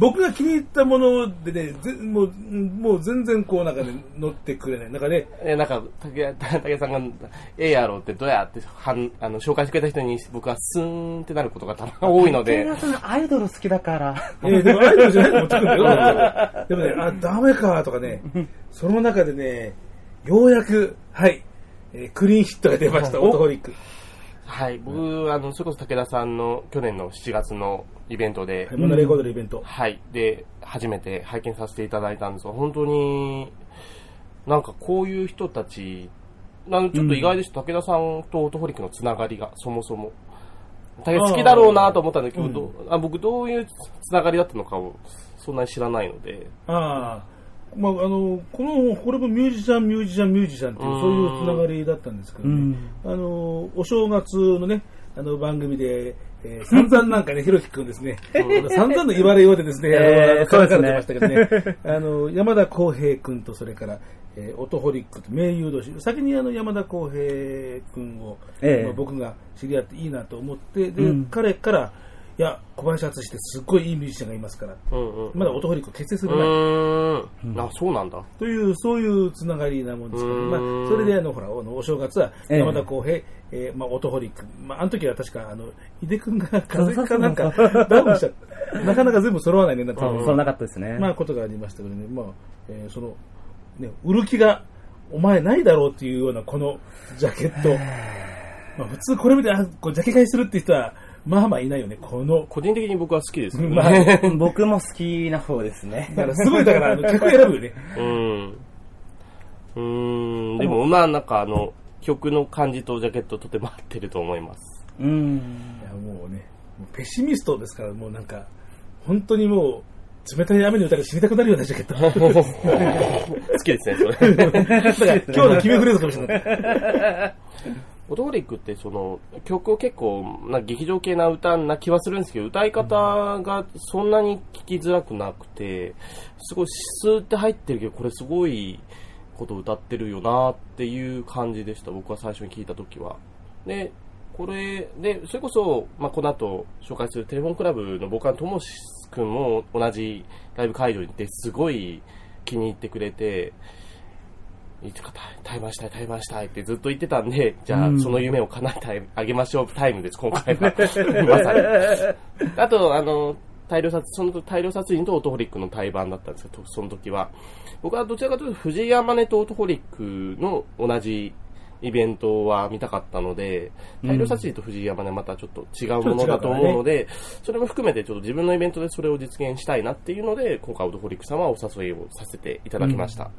僕が気に入ったものでね、ぜもう、もう全然こうなんかね、乗ってくれない。なんかね、え、なんか、武田武田さんが、ええやろうってどうやって、はん、あの、紹介してくれた人に僕はスーンってなることがたま多いので、さんアイドル好きだから。えーでもアイドルじゃないと思ってくるんだよ。でもね、あ、ダメかとかね、その中でね、ようやく、はい、えークリーンヒットが出ました、オートホリック。はい、僕、あの、それこそ武田さんの去年の7月のイベントで、モノレコードのイベント。はい。で、初めて拝見させていただいたんですが、本当に、なんかこういう人たち、あのちょっと意外でした、武田さんとオートホリックのつながりが、そもそも。武田好きだろうなと思ったんだけど、どうあ僕どういうつながりだったのかを、そんなに知らないので、ああ。まあ、あの、この、これもミュージシャン、ミュージシャン、ミュージシャンっていう、うんそういうつながりだったんですけどね。あの、お正月のね、あの番組で、えー、散々なんかね、ひろきくんですね、散々の言われようでですね、えーあの、そうですね。書かれてましたけどね、あの、山田康平くんと、それから、えー、オトホリックと名優同士、先にあの、山田康平くんを、ええ。まあ僕が知り合っていいなと思って、で、うん。彼から、いや、小林敦ってすっごいいいミュージシャンがいますから、うんうん。まだオトホリック結成すうる前、ーん。あ、そうなんだ。という、そういうつながりなもんですけど、まあ、それであの、ほら、あのお正月は、ええ山田康平、えーまあ、オトホリック。まあ、あの時は確か、あの、井出くんが風邪かなんか、ダウンしちゃった。なかなか全部揃わないね、なんて、そう、そうなかったですね。まあ、ことがありましたけどね、まあ、えーその、ね、売る気が、お前ないだろうっていうような、このジャケット。まあ、普通これ見て、あ、こうジャケ買いするって人は、まあまあいないよね、この、個人的に僕は好きですけどね。まあ、僕も好きな方ですね。だからすごい、だから、あの 客選ぶよね。うん。うーん。でも、まあ、なんかあの、曲の感じとジャケットとても合ってると思います。うん。いやもうね、もうペシミストですから、もうなんか、本当にもう、冷たい雨に打たれて死にたくなるようなジャケット。好きですね、それ。だから今日の決めフレーズかもしれない。オトホリックってその曲を結構な劇場系な歌な気はするんですけど歌い方がそんなに聞きづらくなくてすごいスーって入ってるけどこれすごいこと歌ってるよなっていう感じでした。僕は最初に聞いた時は。でこれでそれこそ、まあ、この後紹介するテレフォンクラブのボーカルともしくんも同じライブ会場に行ってすごい気に入ってくれていつか対話したい、対話したいってずっと言ってたんで、じゃあ、その夢を叶えてあげましょう タイムです、今回は。まさに。あと、あの、大量殺、その大量殺人とオートホリックの対バンだったんですけど、その時は。僕はどちらかというと、藤井山根とオートホリックの同じイベントは見たかったので、大量殺人と藤井山根はまたちょっと違うものだと思うので、それも含めてちょっと自分のイベントでそれを実現したいなっていうので、今回オートホリックさんはお誘いをさせていただきました。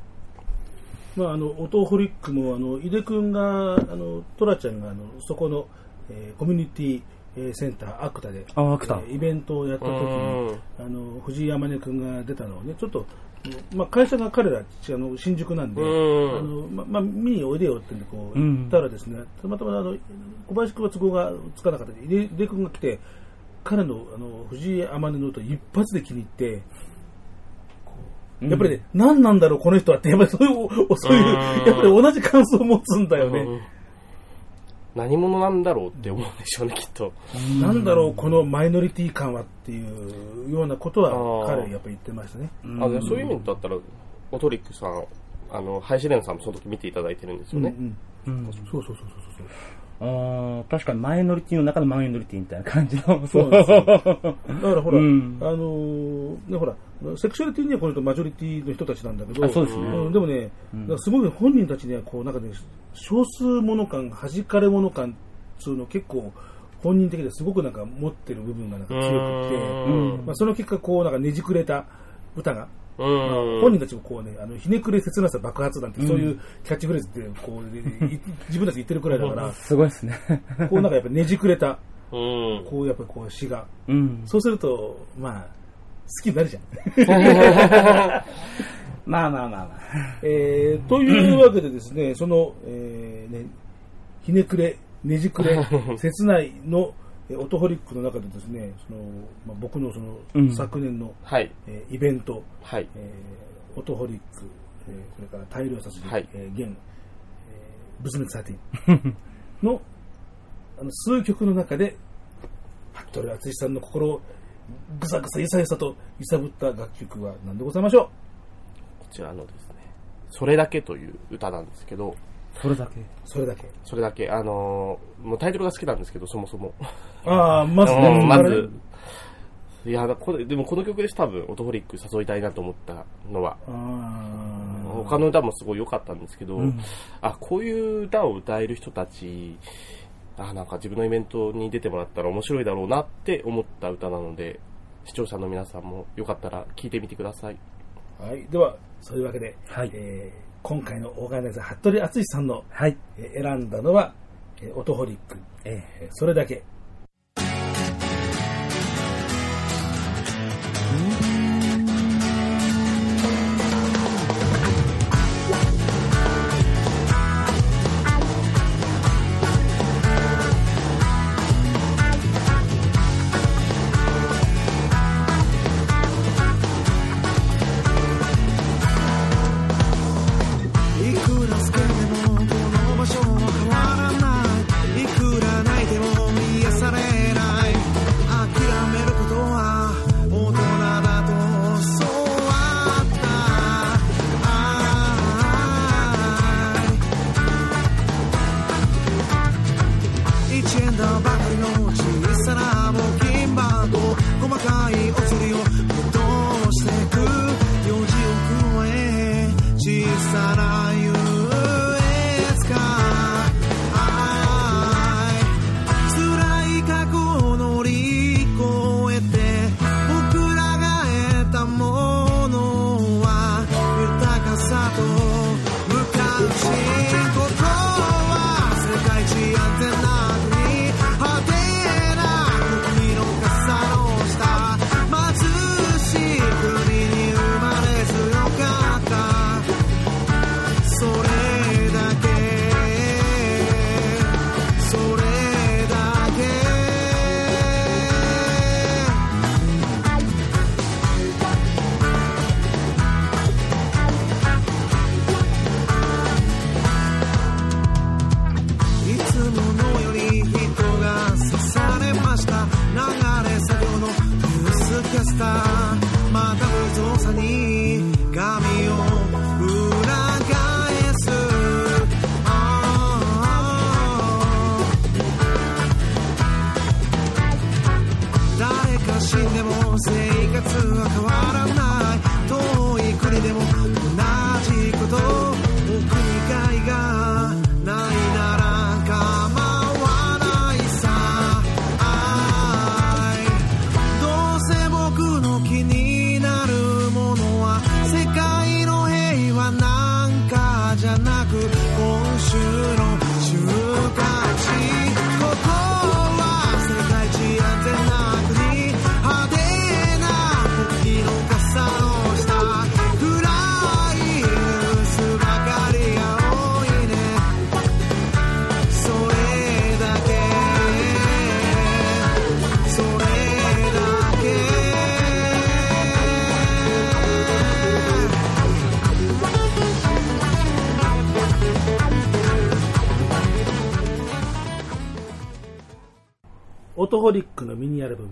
まあ、あの、オトホリックも、あの、井出くんが、あの、トラちゃんが、あの、そこの、えーコミュニティえーセンター、アクタで、あアクタ。えーイベントをやった時にうん、あの、藤井山根くんが出たのをね、ちょっと、まあ、会社が彼ら、あの、新宿なんで、うん。あの、ま、まあ、見においでよってんで、こう、うん。言ったらですね、たまたま、あの、小林くんは都合がつかなかったんで、井出井出くんが来て、彼の、あの、藤井山根の歌一発で気に入って、やっぱりね、何なんだろう、この人はって、やっぱりそういう、おそういう、うんやっぱり同じ感想を持つんだよね。うん何者なんだろうって思うんでしょうね、きっと。なんだろう、このマイノリティ感はっていうようなことは、彼はやっぱり言ってましたね。あでそういう意味だったら、オトリックさん、あの、ハイシレンさんもその時見ていただいてるんですよね。うんうんそうそうそうそうそう。あー確かにマイノリティの中のマイノリティみたいな感じの。そうだからほら、うん。あのーね、ほら、セクシュアリティにはこの人マジョリティの人たちなんだけど、あそうですね。ん。でもね、すごい本人たちにはこう、なんかね、少数者感、弾かれ者感っていうのを結構本人的ですごくなんか持ってる部分がなんか強くて、うん。まあ、その結果こう、なんかねじくれた歌が。本人たちもこうね、あの、ひねくれ切なさ爆発なんて、そういうキャッチフレーズって、こう、い自分たち言ってるくらいだから、すごいですね。こうなんかやっぱねじくれた、うん。こうやっぱこう詩が、うん。そうすると、まあ、好きになるじゃん。まあまあまあまあ。えー、というわけでですね、その、えーね、ひねくれ、ねじくれ、切ないの、えーオトホリックの中でですね、その、まあ、僕のその、うん昨年の、はい。えーイベント、はい。えーオトホリック、えーそれから大量殺人、はいえー現、えー、ブズメツ13の あの数曲の中で、服部淳さんの心をぐさぐさゆさゆさと揺さぶった楽曲は何でございましょこちらのですね、それだけという歌なんですけど、それだけ？うそれだけ。それだけ、あのーもうタイトルが好きなんですけど、そもそも。ああ、まずうね、んまず、いや、これ、でもこの曲です、多分、オトホリック誘いたいなと思ったのは。他の歌もすごい良かったんですけど、うんあ、こういう歌を歌える人たち、あ、なんか自分のイベントに出てもらったら面白いだろうなって思った歌なので、視聴者の皆さんもよかったら聴いてみてください。はい。では、そういうわけで、はいえー今回のオーガナイザー、服部淳さんの、はい。えー選んだのは、えーオトホリック、ええーそれだけ。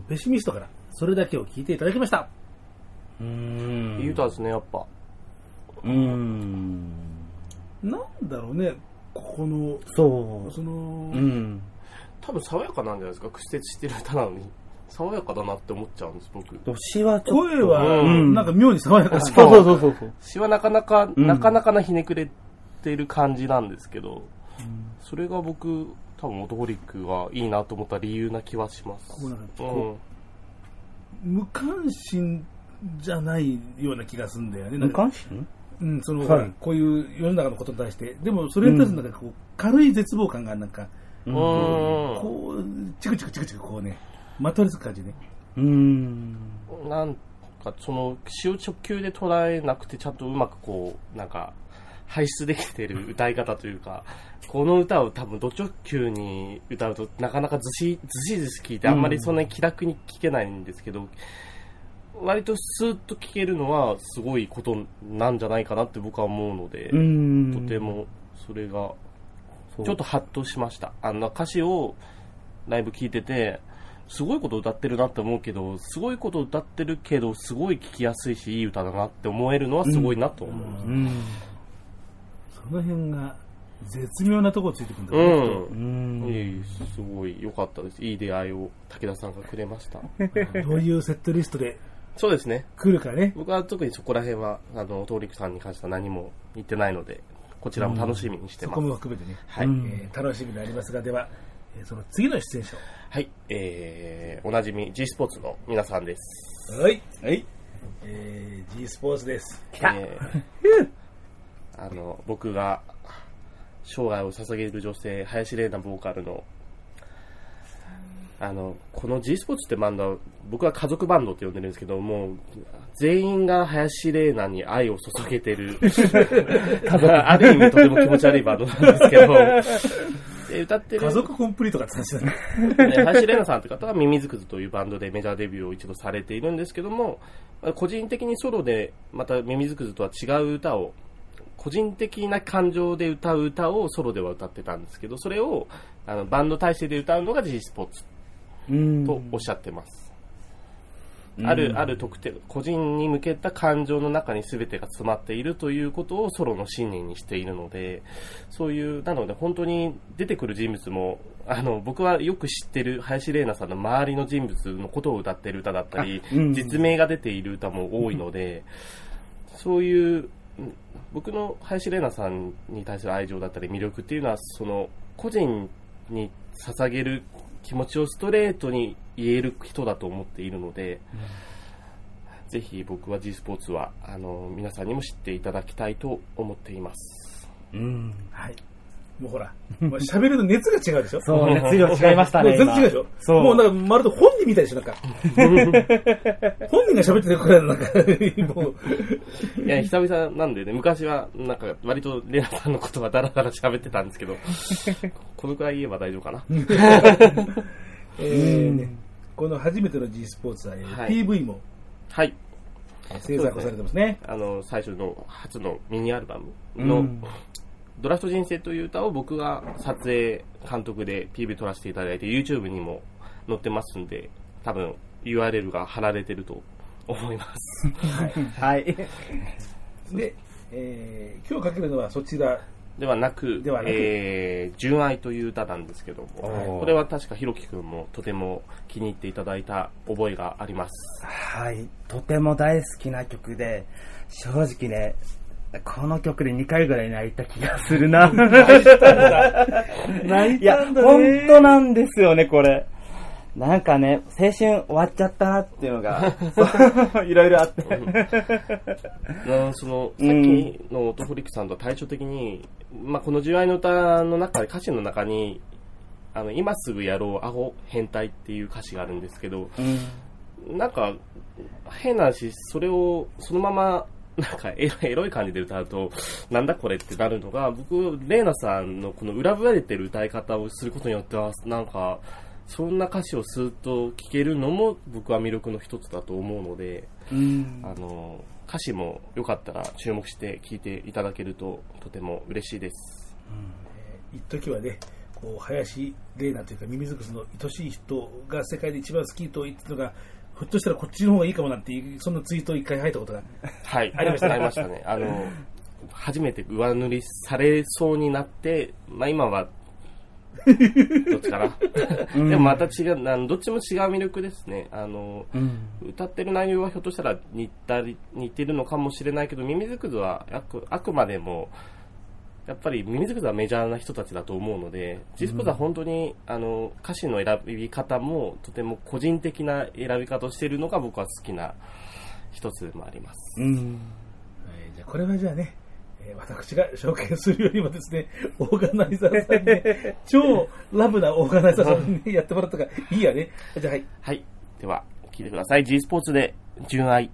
ペシミストから、それだけを聴いていただきました。うーん。いい歌ですね、やっぱ。うーん。なんだろうね、ここの、そその、う。うん。多分爽やかなんじゃないですか、屈折してる歌なのに。爽やかだなって思っちゃうんです、僕。詩はちょっと。声は、うんなんか妙に爽やかしそうそうそうそうそう。詩はなかなか、うんなかなかなひねくれてる感じなんですけど、それが僕、多分オトホリックがいいなと思った理由な気はします。こうなん無関心じゃないような気がするんだよね。なん無か関心？うん、その、はいこういう世の中のことに対して、でもそれに対してなんかこう、軽い絶望感がなんか、ん。うん。こう、チクチクチクチクこうね、まとわりつく感じね。うーん。なんか、その、詩を直球で捉えなくて、ちゃんとうまくこう、なんか、排出できてる歌い方というか、この歌を多分、ド直球に歌うと、なかなかずし、ずしずし聞いて、あんまりそんなに気楽に聞けないんですけど、割とスーッと聞けるのは、すごいことなんじゃないかなって僕は思うのでう、ーん。とても、それが、ちょっとハッとしました。あの歌詞をライブ聞いてて、すごいこと歌ってるなって思うけど、すごいこと歌ってるけど、すごい聞きやすいし、いい歌だなって思えるのはすごいなと思う。うん。その辺が、絶妙なところついてくるんだうよね。うん。いえいえすごい良かったです。いい出会いを武田さんがくれました。どういうセットリストでそうですね。来るかね。僕は特にそこら辺は、あの、トーリクさんに関しては何も言ってないので、こちらも楽しみにしてそこます。も含めてね、はい。うんえー楽しみでありますが、では、えーその次の出演者はい。えー、おなじみ G スポーツの皆さんです。を。はい。はい。えー、G スポーツです。来たえーあの、僕が生涯を捧げる女性、林玲奈ボーカルの、あの、この G スポーツってバンドは、僕は家族バンドって呼んでるんですけど、もう、全員が林玲奈に愛を注げてる、ある意味とても気持ち悪いバンドなんですけど、で歌ってる家族コンプリートがって話だね。で林玲奈さんという方はミミズクズというバンドでメジャーデビューを一度されているんですけども、まあ個人的にソロでまたミミズクズとは違う歌を、個人的な感情で歌う歌をソロでは歌ってたんですけど、それをあのバンド体制で歌うのが G スポーツうん。とおっしゃってます。うん。ある、ある特定、個人に向けた感情の中に全てが詰まっているということをソロの信念にしているので、そういう、なので本当に出てくる人物も、あの、僕はよく知ってる林玲奈さんの周りの人物のことを歌ってる歌だったり、あうん。実名が出ている歌も多いので、そういう、うん僕の林玲奈さんに対する愛情だったり魅力っていうのは、その、個人に捧げる気持ちをストレートに言える人だと思っているので、ぜひ僕は G スポーツはあの皆さんにも知っていただきたいと思っています。うん。はい。もうほら、もう喋るの熱が違うでしょ？そう、熱量違いましたもうね。全然違うでしょ？そう。もうなんかまるで本人みたいでしょなんか。本人が喋ってるくらいのなんか、もう、いや、久々なんでね、昔はなんか割とレナさんのことはダラダラ喋ってたんですけど、このくらい言えば大丈夫かな。えーね、この初めての G スポーツは、えーはい PV もはい。えー制作されてますね。あの、最初の初のミニアルバムのうんドラフト人生という歌を僕が撮影監督で PV 撮らせていただいて YouTube にも載ってますんで、多分 URL が貼られてると思います。はい。で、えー今日かけるのはそちら、ではなく、ではなくえー、純愛という歌なんですけどおも、ーこれは確かひろきくんもとても気に入っていただいた覚えがあります。はい。とても大好きな曲で、正直ね、この曲で2回ぐらい泣いた気がするな。泣 いや、本当なんですよね、これ。なんかね、青春終わっちゃったなっていうのが、いろいろあって。うんその、さっうんきのオトフリックさんとは対照的に、まあ、この純愛の歌の中で、歌詞の中に、あの、今すぐやろう、アホ、変態っていう歌詞があるんですけど、うんなんか、変な話、それをそのまま、なんかエロい感じで歌うと、なんだこれってなるのが、僕、レイナさんのこの裏ぶれてる歌い方をすることによっては、なんか、そんな歌詞をスーッと聴けるのも僕は魅力の一つだと思うので、うんあの、歌詞もよかったら注目して聴いていただけるととても嬉しいです。一時はね、こう林玲奈というかミミズクスの愛しい人が世界で一番好きと言ってたのがひょっとしたらこっちの方がいいかもなっていうそんなツイートを一回入ったことがはい。ありましたねありましたね。あの、初めて上塗りされそうになって、まあ今は、どっちかな？でもまた違う、あのどっちも違う魅力ですね。あの、うん。歌ってる内容はひょっとしたら似たり、似てるのかもしれないけど、ミミズクズはあくあくまでも、やっぱりミミズクズはメジャーな人たちだと思うので、ジスポーズは本当に、あの、歌詞の選び方もとても個人的な選び方をしているのが僕は好きな一つでもあります。うん。はいじゃあこれはじゃあね、えー私が紹介するよりもですね、オーガナイザーさんにね、超ラブなオーガナイザーさんにね、やってもらったからいいやね。じゃあはい。はい。では、聞いてください。G スポーツで、純愛。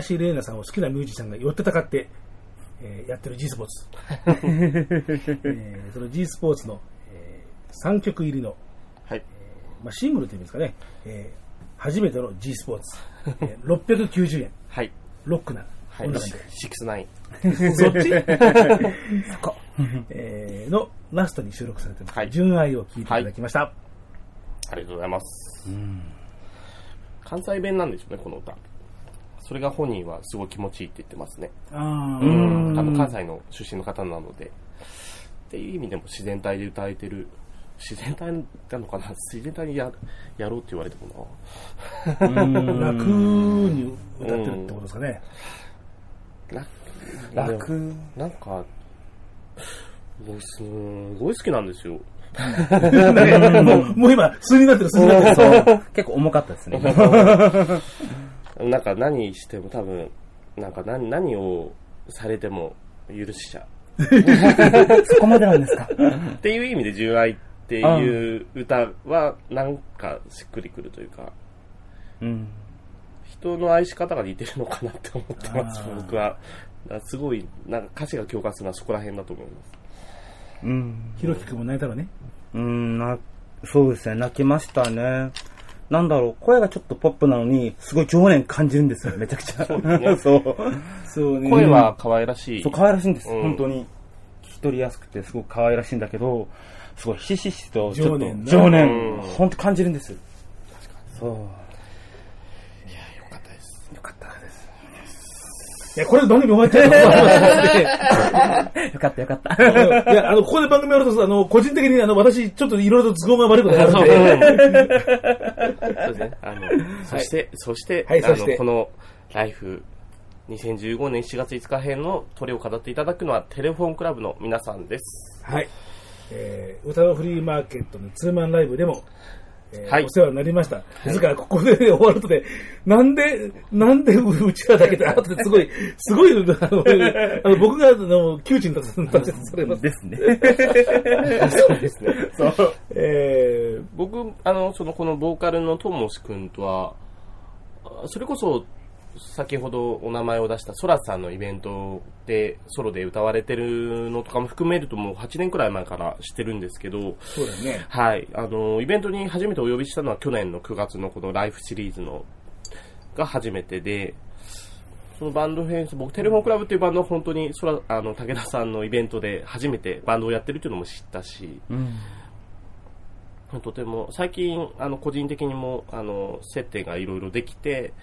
林玲奈さんを好きなミュージシャンが寄ってたかって、えーやってる G スポーツ。えーその G スポーツの、え3曲入りの、はい。まあ、シングルというんですかね、えー初めての G スポーツ、えー690円、はい。ロックなはい。音楽で、シックスナイン。そっち？えーのラストに収録されてます。はい純愛を聴いていただきました。ありがとうございます。関西弁なんでしょうね、この歌。それが本人はすごい気持ちいいって言ってますね。あうーん。あの、関西の出身の方なので。っていう意味でも自然体で歌えてる。自然体なのかな？自然体にややろうって言われてもな。楽に歌ってるってことですかね。な楽。なんか、もうすごい好きなんですよ。もうもう今、素になってる、素になってる。結構重かったですね。なんか何しても多分、なんか何何をされても許しちゃう。そこまでなんですか？っていう意味で純愛っていう歌はなんかしっくりくるというか、うん。人の愛し方が似てるのかなって思ってます僕は。すごい、なんか歌詞が共感するのはそこら辺だと思います。うん。ひろきくんも泣いたのね。うん、な、そうですね、泣きましたね。なんだろう、声がちょっとポップなのに、すごい情念感じるんですよ、めちゃくちゃ。そうね そう。そうね。声は可愛らしい。そう、可愛らしいんです、うん本当に。取りやすくて、すごく可愛らしいんだけど、すごいひしひしと、ちょっと情念ね情うん念、ほんと感じるんです。そう。よかったです。よかったです。いや、これ番組終わっちゃうとよかったよかった。いや、あの、ここで番組やると、あの、個人的に、あの、私、ちょっといろいろと都合が悪くなるので、そうですね。あの、そして、そして、あはいそしての、この、ライフ、2015年7月5日編の鳥を飾っていただくのは、テレフォンクラブの皆さんです。はい。えー、歌のフリーマーケットのツーマンライブでも、えーはいお世話になりました。ですから、ここで、終わるとで、なんで、なんでうちらだけで、後ですごい、すごい、あの、あの僕が、あの、窮地に立た立たされます。ですね。そうですね。そう。えー、僕、あの、その、このボーカルのトモシ君とは、あそれこそ、先ほどお名前を出したソラさんのイベントでソロで歌われてるのとかも含めるともう8年くらい前から知ってるんですけど、そうだね。はい。あの、イベントに初めてお呼びしたのは去年の9月のこのライフシリーズの、が初めてで、そのバンド編成、僕、テレフォンクラブっていうバンドは本当に、そら、あの、武田さんのイベントで初めてバンドをやってるっていうのも知ったし、うん。とても、最近、あの、個人的にも、あの、接点がいろいろできて、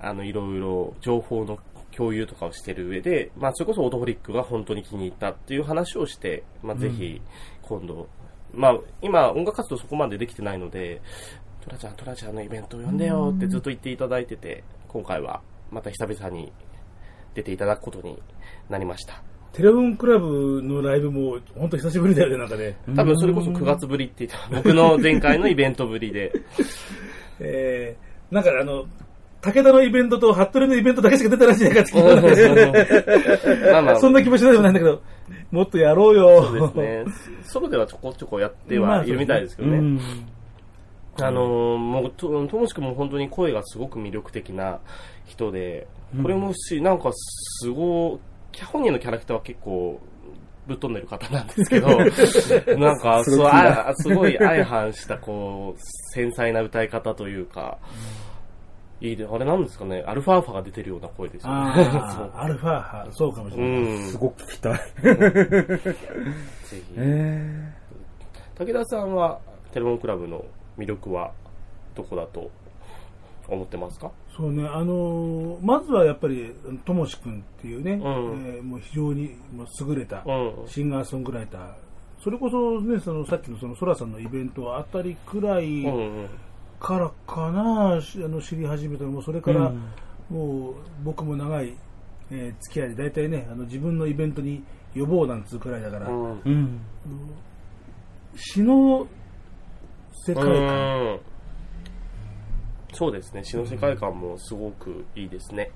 あの、いろいろ情報の共有とかをしてる上で、まあ、それこそオートホリックが本当に気に入ったっていう話をして、まあ、ぜひ、今度、まあ、今、音楽活動そこまでできてないので、トラちゃん、トラちゃんのイベントを呼んでよってずっと言っていただいてて、今回は、また久々に出ていただくことになりました。テレフォンクラブのライブも、本当久しぶりだよね、なんかね。多分それこそ9月ぶりって言った僕の前回のイベントぶりで、えー、なんかあの、武田のイベントと服部のイベントだけしか出てないんじゃないかって聞いたんでまあまあそんな気持ちでもないんだけど、もっとやろうよ。そうですね。ソロではちょこちょこやってはいるみたいですけどね。うん。あのーもう、と、ともしくんも本当に声がすごく魅力的な人で、これもし、なんかすごい、本人のキャラクターは結構、ぶっ飛んでる方なんですけど、なんか、すごい相反した、こう、繊細な歌い方というか、いいで、あれなんですかね、アルファーファが出てるような声ですよね。ああ、アルファ派、そうかもしうれない。ん。すごく聞きたい。ぜひ。え武田さんは、テレフォンクラブの魅力は、どこだと思ってますか？そうね、あのーまずはやっぱり、ともし君っていうね、んえーもう非常にもう優れたうん。シンガーソングライター。それこそね、そのさっきのそのソラさんのイベントあたりくらいうんうん。からかな、しあの知り始めたの。も、それから、もう僕も長い、えー付き合いで、大体ね、あの自分のイベントに呼ぼうなんつうくらいだから、うん。ー。うん。詩の世界観、うん。そうですね。詩の世界観もすごくいいですね。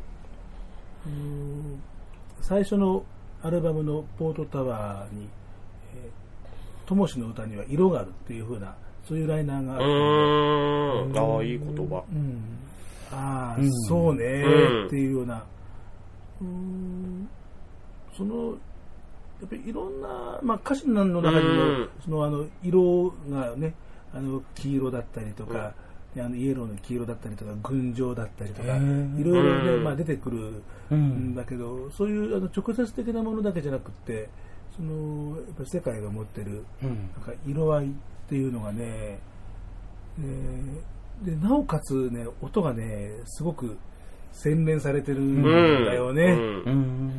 うん。最初のアルバムのポートタワーに、えー、ともしの歌には色があるっていう風な、そういうライナーがあうるーん。ああいい言葉。うん、ああ、うん。そうねうん。っていうような、うん、その、やっぱりいろんな、まあ、歌詞の中にも、うん。そのあの色がね、あの黄色だったりとか、あのイエローの黄色だったりとか、群青だったりとか、いろいろね、うん。まあ、出てくるうん。んだけど、そういうあの直接的なものだけじゃなくって、そのやっぱり世界が持ってるうん。なんか色合いっていうのがね、えーでなおかつね、音がね、すごく洗練されてるんうんだよね。うんうん。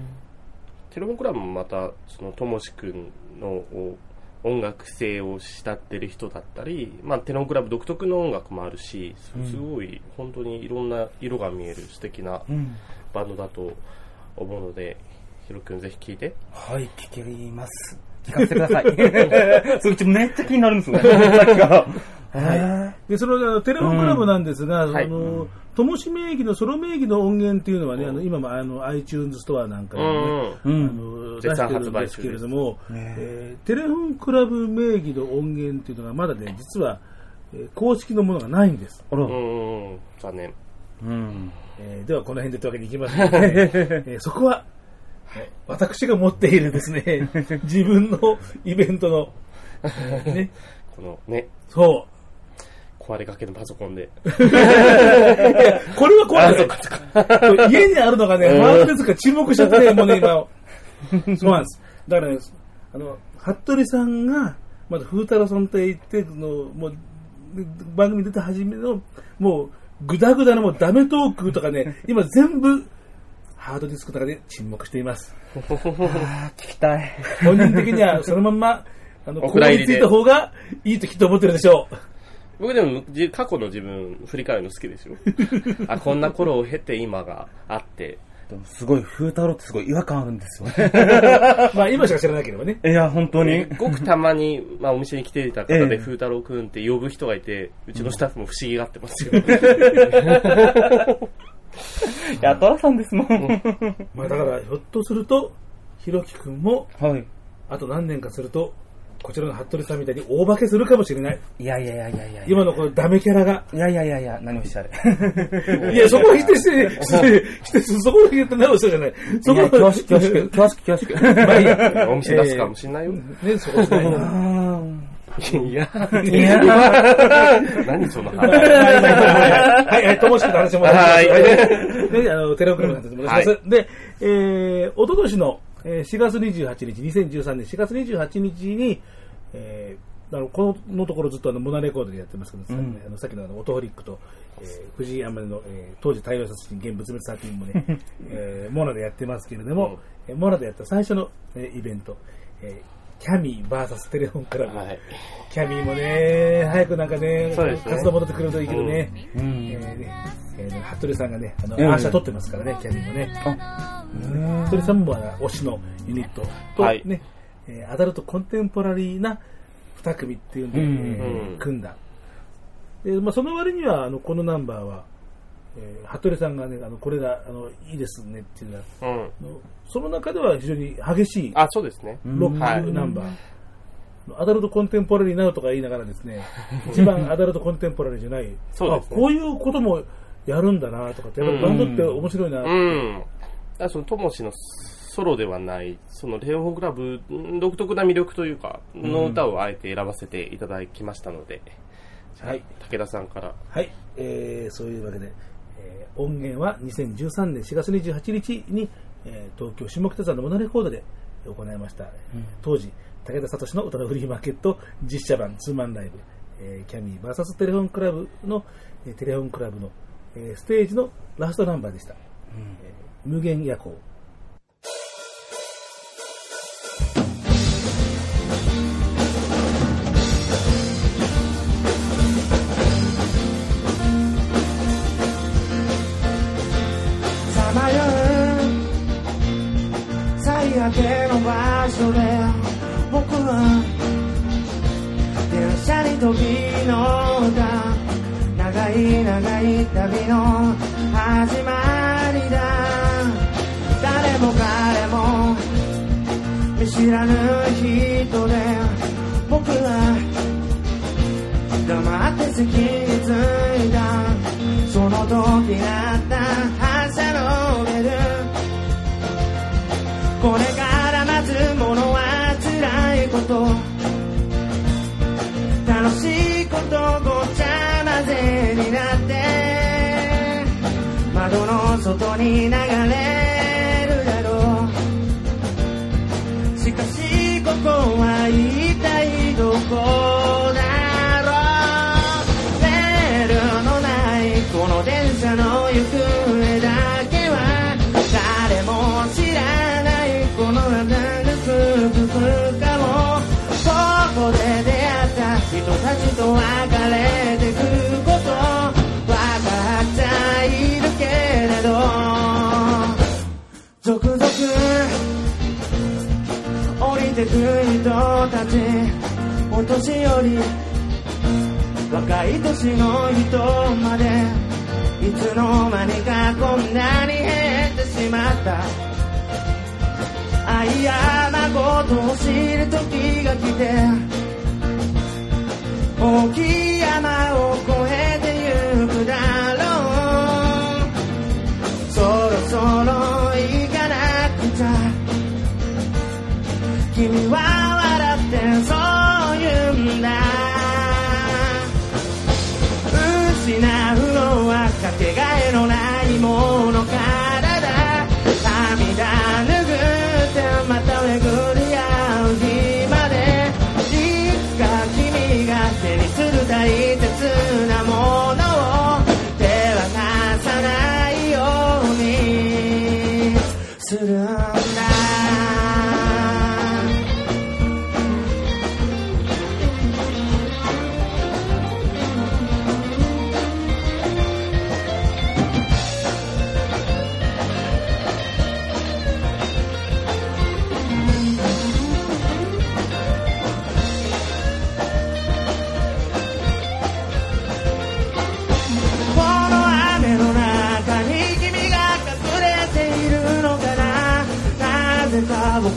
テレフォンクラブもまたそのともしくんのお音楽性を慕ってる人だったり、まあ、テレフォンクラブ独特の音楽もあるしすごい本当にいろんな色が見える素敵なうん。バンドだと思うのでヒロ君ぜひ聴いてはい、聞けます。聞かせてください。それうちめっちゃ気になるんですよ。さっきから。は で、そのテレフォンクラブなんですが、はいあの、ともし名義のソロ名義の音源っていうのはね、あの今もあの iTunes ストアなんかでもね、うんうあん。の出してるんですけれども、ねえーテレフォンクラブ名義の音源っていうのがまだね、実は、えー公式のものがないんです。あらう。ん残念うん。えーではこの辺でというわけにいきますので、えーそこは、えー私が持っているですね、自分のイベントの、えーね、このねそう。壊れかけのパソコンで これは怖いです 家にあるのがね、ハードディスクが沈黙しちゃってね、もうね、今。そうなんです。だからね、あの、服部さんが、まず、風太郎さんと言って、の、もう、番組出て初めの、もう、ぐだぐだのもうダメトークとかね、今全部、ハードディスクとかで沈黙しています。聞きたい。本人的にはそのまんま、あの、おここについた方がいいときっと思ってるでしょう。僕でもじ過去の自分振り返るの好きですよ。あ、こんな頃を経て今があって。でもすごい、風太郎ってすごい違和感あるんですよね。まあ今しか知らなければね。いや、本当に。ごくたまに、まあ、お店に来ていた方ええで、風太郎くんって呼ぶ人がいて、うちのスタッフも不思議がってますよ。いや、トラさんですもん。まあだから、ひょっとすると、ひろきくんも、はい。あと何年かすると、こちらの服部さんみたいに大化けするかもしれない。いやいやいやいやいや。今のこのダメキャラが。いやいやいやいや、何をおっしゃる。いや、そこは否定して、否定否定する、そこは否定って何をしたじゃない。そこは、いや恐縮、恐縮、恐縮、恐縮。まあいいやお店出すかもしんないよ。ね、そこしないな。いや、いや。何そのはい、話。はい、はい、ともしくの話もはい。で、あの、テレオクラブの話も戻します。はで、えー、おととしの、えー4月28日、2013年4月28日に、えー、あのこののところずっとあのモナレコードでやってますけど、ん。あのさっきのあのオトホリックと、えー、藤井山根の、えー当時大量殺人現物滅作品もね、えーモナでやってますけれども、えーモナでやった最初の、えーイベント、えーキャミー VS テレフォンクラブ、はい。キャミーもね、早くなんかね、そうですね。活動戻ってくるといいけどね、うん。えーねえー服部さんがね、あの、うん。アーシャ取ってますからね、キャミーもね。服部さんも推しのユニットと、はい。ね、えーアダルトコンテンポラリーな二組っていうんで、うん。えーうん組んだ。で、まあ、その割には、あの、このナンバーは、えー服部さんがね、あの、これが、あの、いいですねっていうのは、うん。その中では非常に激しいあ、そうですね。ロッはいクナンバー。アダルトコンテンポラリーになるとか言いながらですね、一番アダルトコンテンポラリーじゃない、そうですねあこういうこともやるんだなとかって、やっぱりバンドって面白いな、うん。だからその、ともしのソロではない、その、レオンフォンクラブん独特な魅力というか、の歌をあえて選ばせていただきましたので、はい。武田さんから。はい、えーそういうわけで、えー音源は2013年4月28日に、えー東京下北沢のモナレコードで行いました、当時武田聡の歌のフリーマーケット実写版ツーマンライブ、えーキャミー VS テレフォンクラブの、えーテレフォンクラブの、えーステージのラストナンバーでした、えー無限夜行最果ての場所で僕は電車に飛び乗った。長い長い旅の始まりだ。誰も彼も見知らぬ人で僕は黙って席にのちお年寄り若い年の人までいつの間にかこんなに減ってしまった。愛や誠を知る時が来て大きい山を越えてゆくだろう。そろそろ行かなくちゃ。君は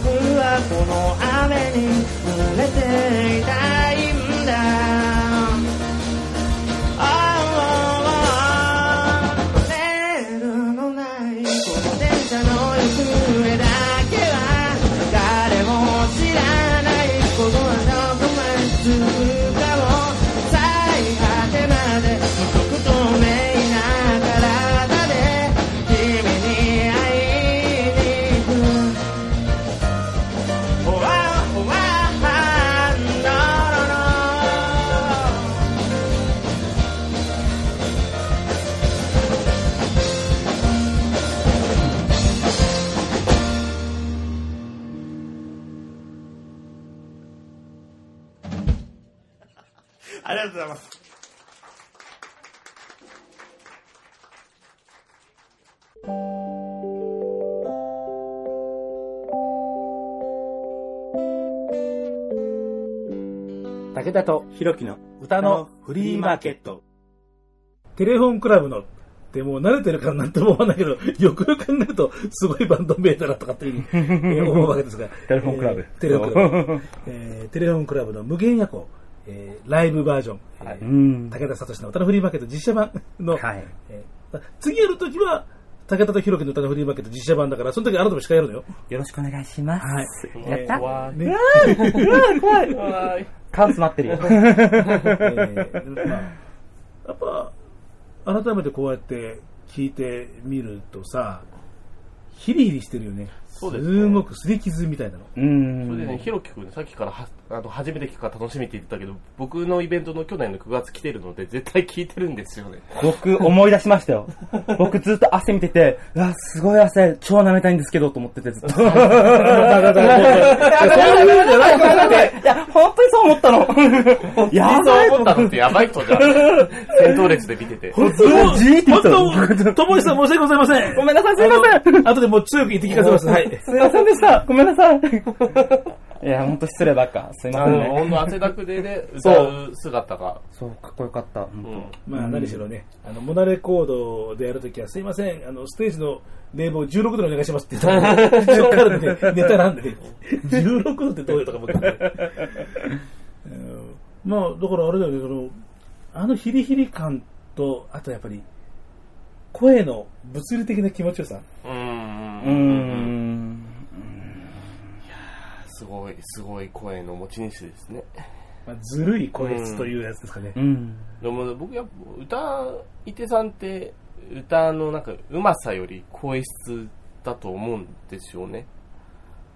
僕はこの雨に濡れていたろきの歌のフリーマーケット。テレフォンクラブのってもう慣れてるからなんとも思わないけど、よくよく考えるとすごいバンド名だなとかっていうふうにえー 思うわけですが。テレフォンクラブえーテレフォンクラブ。えーテレフォンクラブの無限夜行、えーライブバージョン。えーうん。武田聡の歌のフリーマーケット実写版の、はいえー次やるときは、武田とひろきの歌のフリーマーケット実写版だから、その時あなたも司会やるのよ。よろしくお願いします。はい。やった怖い。ね。怖い。怖い。カンス待ってるよ。やっぱ、改めてこうやって聞いてみるとさ、ヒリヒリしてるよね。そうですねすごく擦り傷みたいなの。うん。それでね、ひろきくん、さっきからはあの初めて聞くから楽しみって言ってたけど、僕のイベントの去年の9月来てるので、絶対聞いてるんですよね。僕、思い出しましたよ。僕ずっと汗見てて、うわ、すごい汗、超舐めたいんですけど、と思っててずっと。いや、本当にそう思ったの。やそうばい思ったのってやばい人じゃん。戦闘列で見てて。本じーって言当、った本当、ともしさん申し訳ございません。ごめんなさい、すいません。後でもう強く言って聞かせます。はい。すいませんでした。ごめんなさい。いや、本当失礼ばっか。すいませんね。ほんと汗だくでね、歌そうう姿が。そう、かっこよかった。う本ん。まあ何しろね、あの、モナレコードでやるときは、すいません、あの、ステージの冷房16度でお願いしますって言ったら、そっからね、ネタなんでね、16度ってどうよとか思って、ねうんまあ、だからあれだよね、その、あのヒリヒリ感と、あとやっぱり、声の物理的な気持ちよさ。うーん。うーん。すごい、すごい声の持ち主ですね。まあ、ずるい声質というやつですかね。うん。でも僕やっぱ歌い手さんって歌のなんかうまさより声質だと思うんですよね。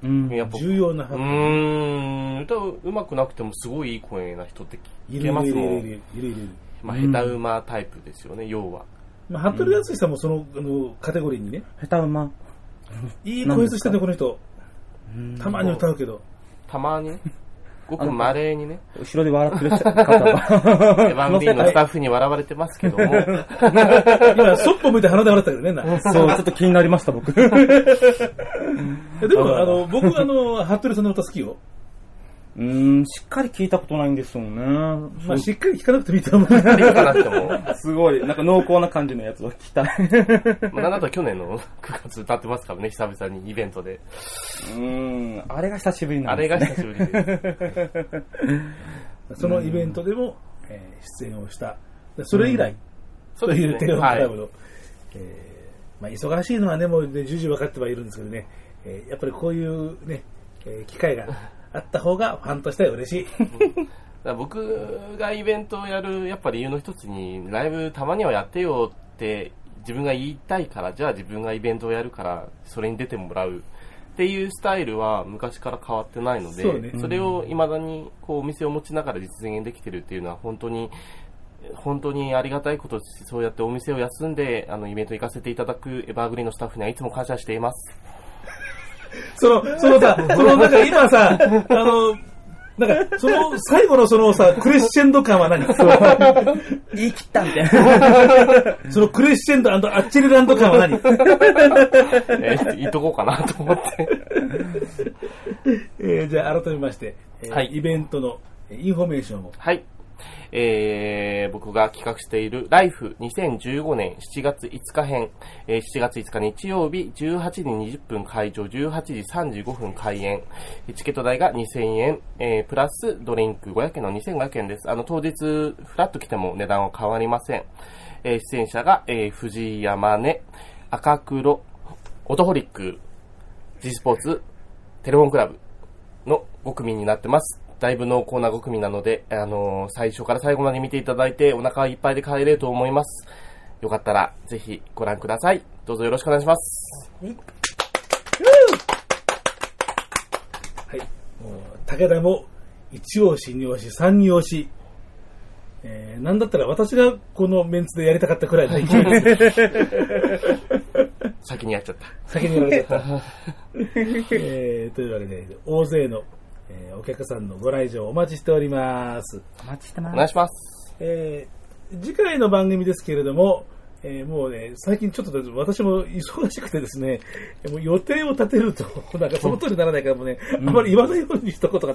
うん。やっぱ重要なうーん、歌うまくなくてもすごいいい声な人って聞けますもん。るいるいるいる。まあ下手馬タイプですよね、要は。まあ、服部康さんもその、あの、カテゴリーにね、下手馬。いい声質してんね、この人。たまに歌うけど。たまに？ね、ごく稀にね、後ろで笑ってる方が。エヴァンディーンのスタッフに笑われてますけども、今、そっぽ向いて鼻で笑ったけどね、な。そう、ちょっと気になりました、僕。でも、あの、僕、あの、服部さんの歌好きよ。うーん、しっかり聞いたことないんですよね。まあ、しっかり聴かなくてもいいと思う。聞かなくても、すごい、なんか濃厚な感じのやつを聞きたい。まあ、なんだ去年の9月歌ってますからね、久々にイベントで。うーん、あれが久しぶりなあれんです、ね。が久しぶりです。そのイベントでも、えー出演をした。それ以来、そうですねというテレフォンクラブはの、えーまあ、忙しいのはね、もうね、重々分かってはいるんですけどね、えーやっぱりこういうね、えー機会があった方がファンとしては嬉しい。僕がイベントをやるやっぱ理由の一つにライブたまにはやってよって自分が言いたいからじゃあ自分がイベントをやるからそれに出てもらう。っていうスタイルは昔から変わってないのでそうね。れを未だにこうお店を持ちながら実現できてるっていうのは本当に本当にありがたいことそうやってお店を休んであのイベント行かせていただくエバーグリーンのスタッフにはいつも感謝しています その、そのさ、そのなんか今さ、あの、なんか、その最後のそのさ、クレッシェンド感は何？言い切ったみたいな。そのクレッシェンドアッチェレランド感は何？えー言っとこうかなと思って えーじゃあ改めまして、えーはいイベントのえーインフォメーションを。はい。えー、僕が企画している Life 2015年7月5日編、えー7月5日日曜日18時20分開場、18時35分開演。チケット代が2000円、えープラスドリンク500円の2500円です。あの、当日、フラッと来ても値段は変わりません。えー出演者が、えー藤山根、赤黒、オトホリック、G スポーツ、テレフォンクラブ、の5組になってます。だいぶ濃厚な5組なので、あのー最初から最後まで見ていただいて、お腹いっぱいで帰れると思います。よかったら、ぜひご覧ください。どうぞよろしくお願いします。はい。武田も1押し、2押し、3に押し。えー、なんだったら私がこのメンツでやりたかったくらいの 勢いです。先にやっちゃった。先にやられちゃった。えー、というわけで、大勢の、えーお客さんのご来場お待ちしております。お待ちしてますお願い。します。えー次回の番組ですけれども、えーもうね、最近ちょっと私も忙しくてですね、もう予定を立てると、なんかその通りにならないからもうね、あまり言わないようにしとこうとか、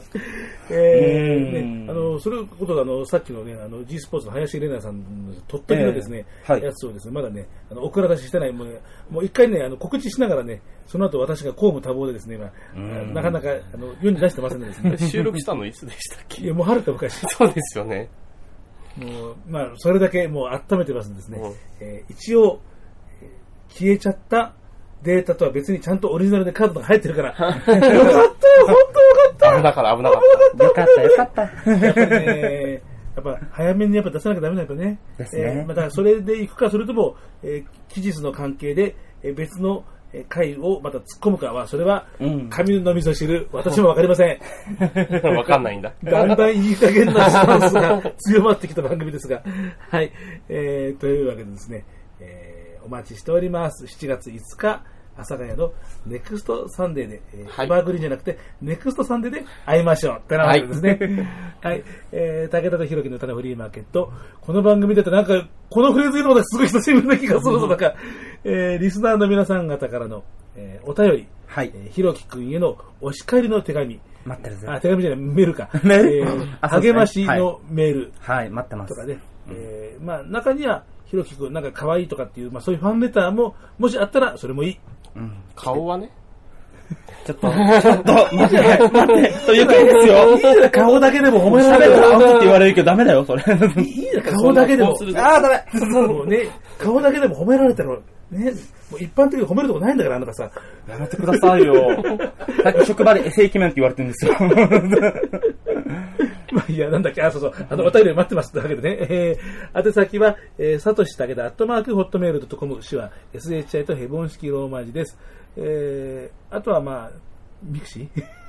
えーうん。ね、あの、それこそあの、さっきのね、あの、G スポーツの林玲奈さんのとってきのですね、えーはい。やつをですね、まだね、あの、お蔵出ししてない、もうね、もう一回ね、あの、告知しながらね、その後私が公務多忙でですね、まあうん。なかなか、あの、世に出してませんでですね、収録したのいつでしたっいけや、もうはるか昔、そうですよね。もう、まあ、それだけもう温めてますんですね。うんえー一応、えー消えちゃったデータとは別にちゃんとオリジナルでカードが入ってるから、よかったよ、本当よかった危なかった、危なかっよかった、よかった。やっぱりね、やっぱ早めにやっぱ出さなきゃダメだよね。ですねえーまたそれで行くか、それとも、えー期日の関係で、えー別のえー回をまた突っ込むかは、それはうん、紙の味噌汁、私もわかりません。た。わかんないんだ。だんだんいい加減なスタンスが強まってきた番組ですが、はい。えー、というわけでですね、えーお待ちしております。7月5日、阿佐ヶ谷の Next Sunday で、えーはい Evergreen じゃなくて、 Next Sunday で会いましょう。ってなわけですね。はい。えー、武田と弘樹の歌のフリーマーケット。この番組だとなんか、このフレーズ言うのがすごい久しぶりな気がするぞ。なんか、えー、リスナーの皆さん方からの、えーお便り、はいえー、弘樹くんへのお叱りの手紙、待ってるぜ。あ、手紙じゃない、メールか。メール？えー励ましのメールはい、待ってますと。かね。えーまあ、中には、ひろきくん、なんか可愛いとかっていう、まあそういうファンレターも、もしあったら、それもいい。うん顔はね。ちょっと、ちょっと、待って、待って、というかいいですよ。顔だけでも褒めら喋れるったら青って言われるけどダメだよ、それ。あいい顔だけでも。こうするあ、ダメ。もうね、顔だけでも褒められたら、ね、もう一般的に褒めるとこないんだから、あなたさ。やめてくださいよ。さっき職場で正規面って言われてるんですよ。まあいや、なんだっけ、あ、そうそう、あの、お便り待ってますってわけでね、えー、宛先は、えー、さとしたけだ、アットマーク、 Hotmail ドットコム、しは、SHI とヘボン式ローマ字です。えー、あとはまあ、 mixi、mixi。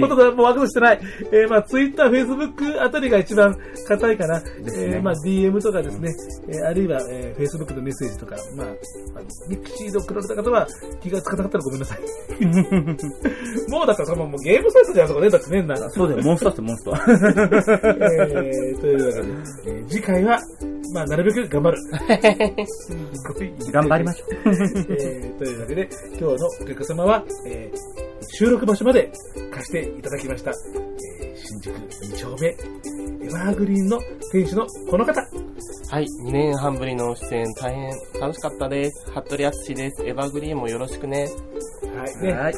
ほとんどもうアクセスしてない。えー、まあ、 Twitter、Facebook あたりが一番硬いかな。すねえー、まあ、DM とかですね、えー、あるいは、えー、フェイスブックのメッセージとか、まあ、まあ mixi で送られた方は気がつかなかったらごめんなさい。もうだからもうゲームサイトじゃん、そこね。だってね、な。そうだよ、モンスターってモンスター。えー、というわけで、えー次回は、まあ、なるべく頑張る。頑張りましょう。えーというわけで、今日のお客様は、えー収録場所まで貸していただきました、えー新宿2丁目、エバーグリーンの店主のこの方。はい、2年半ぶりの出演大変楽しかったです。服部敦です。エバーグリーンもよろしくね。はい、ね。はいはい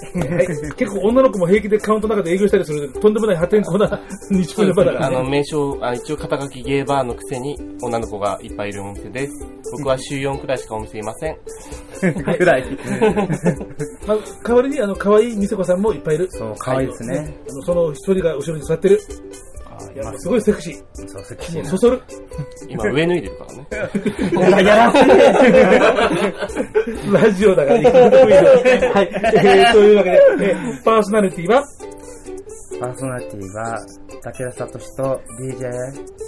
結構女の子も平気でカウントの中で営業したりする、とんでもない破天荒な日曜の場だかあの、らね。名称、あ一応肩書きゲーバーのくせに女の子がいっぱいいるお店です。僕は週4くらいしかお店いません。ぐらい。まあ、代わりに、あの、可愛い店セコさんもいっぱいいる。そう、可愛いですね。あのその一人が後ろに座ってる。いや、すごいセクシー。そう、セクシーもうそそる。今上脱いでるからね。な。やらせてラジオだから、ねはい。えー、というわけで、えーパーソナリティは、パーソナリティは、武田聡と DJ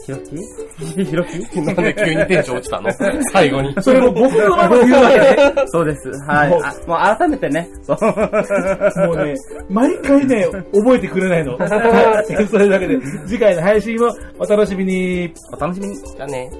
ひろきひろきなんで急にテンション落ちたの？最後に。それも僕の言うわけね。そうです。はい。もうあもう改めてね。もうね、毎回ね、覚えてくれないの。はい。そういうわけで、次回の配信もお楽しみに。お楽しみに。じゃあね。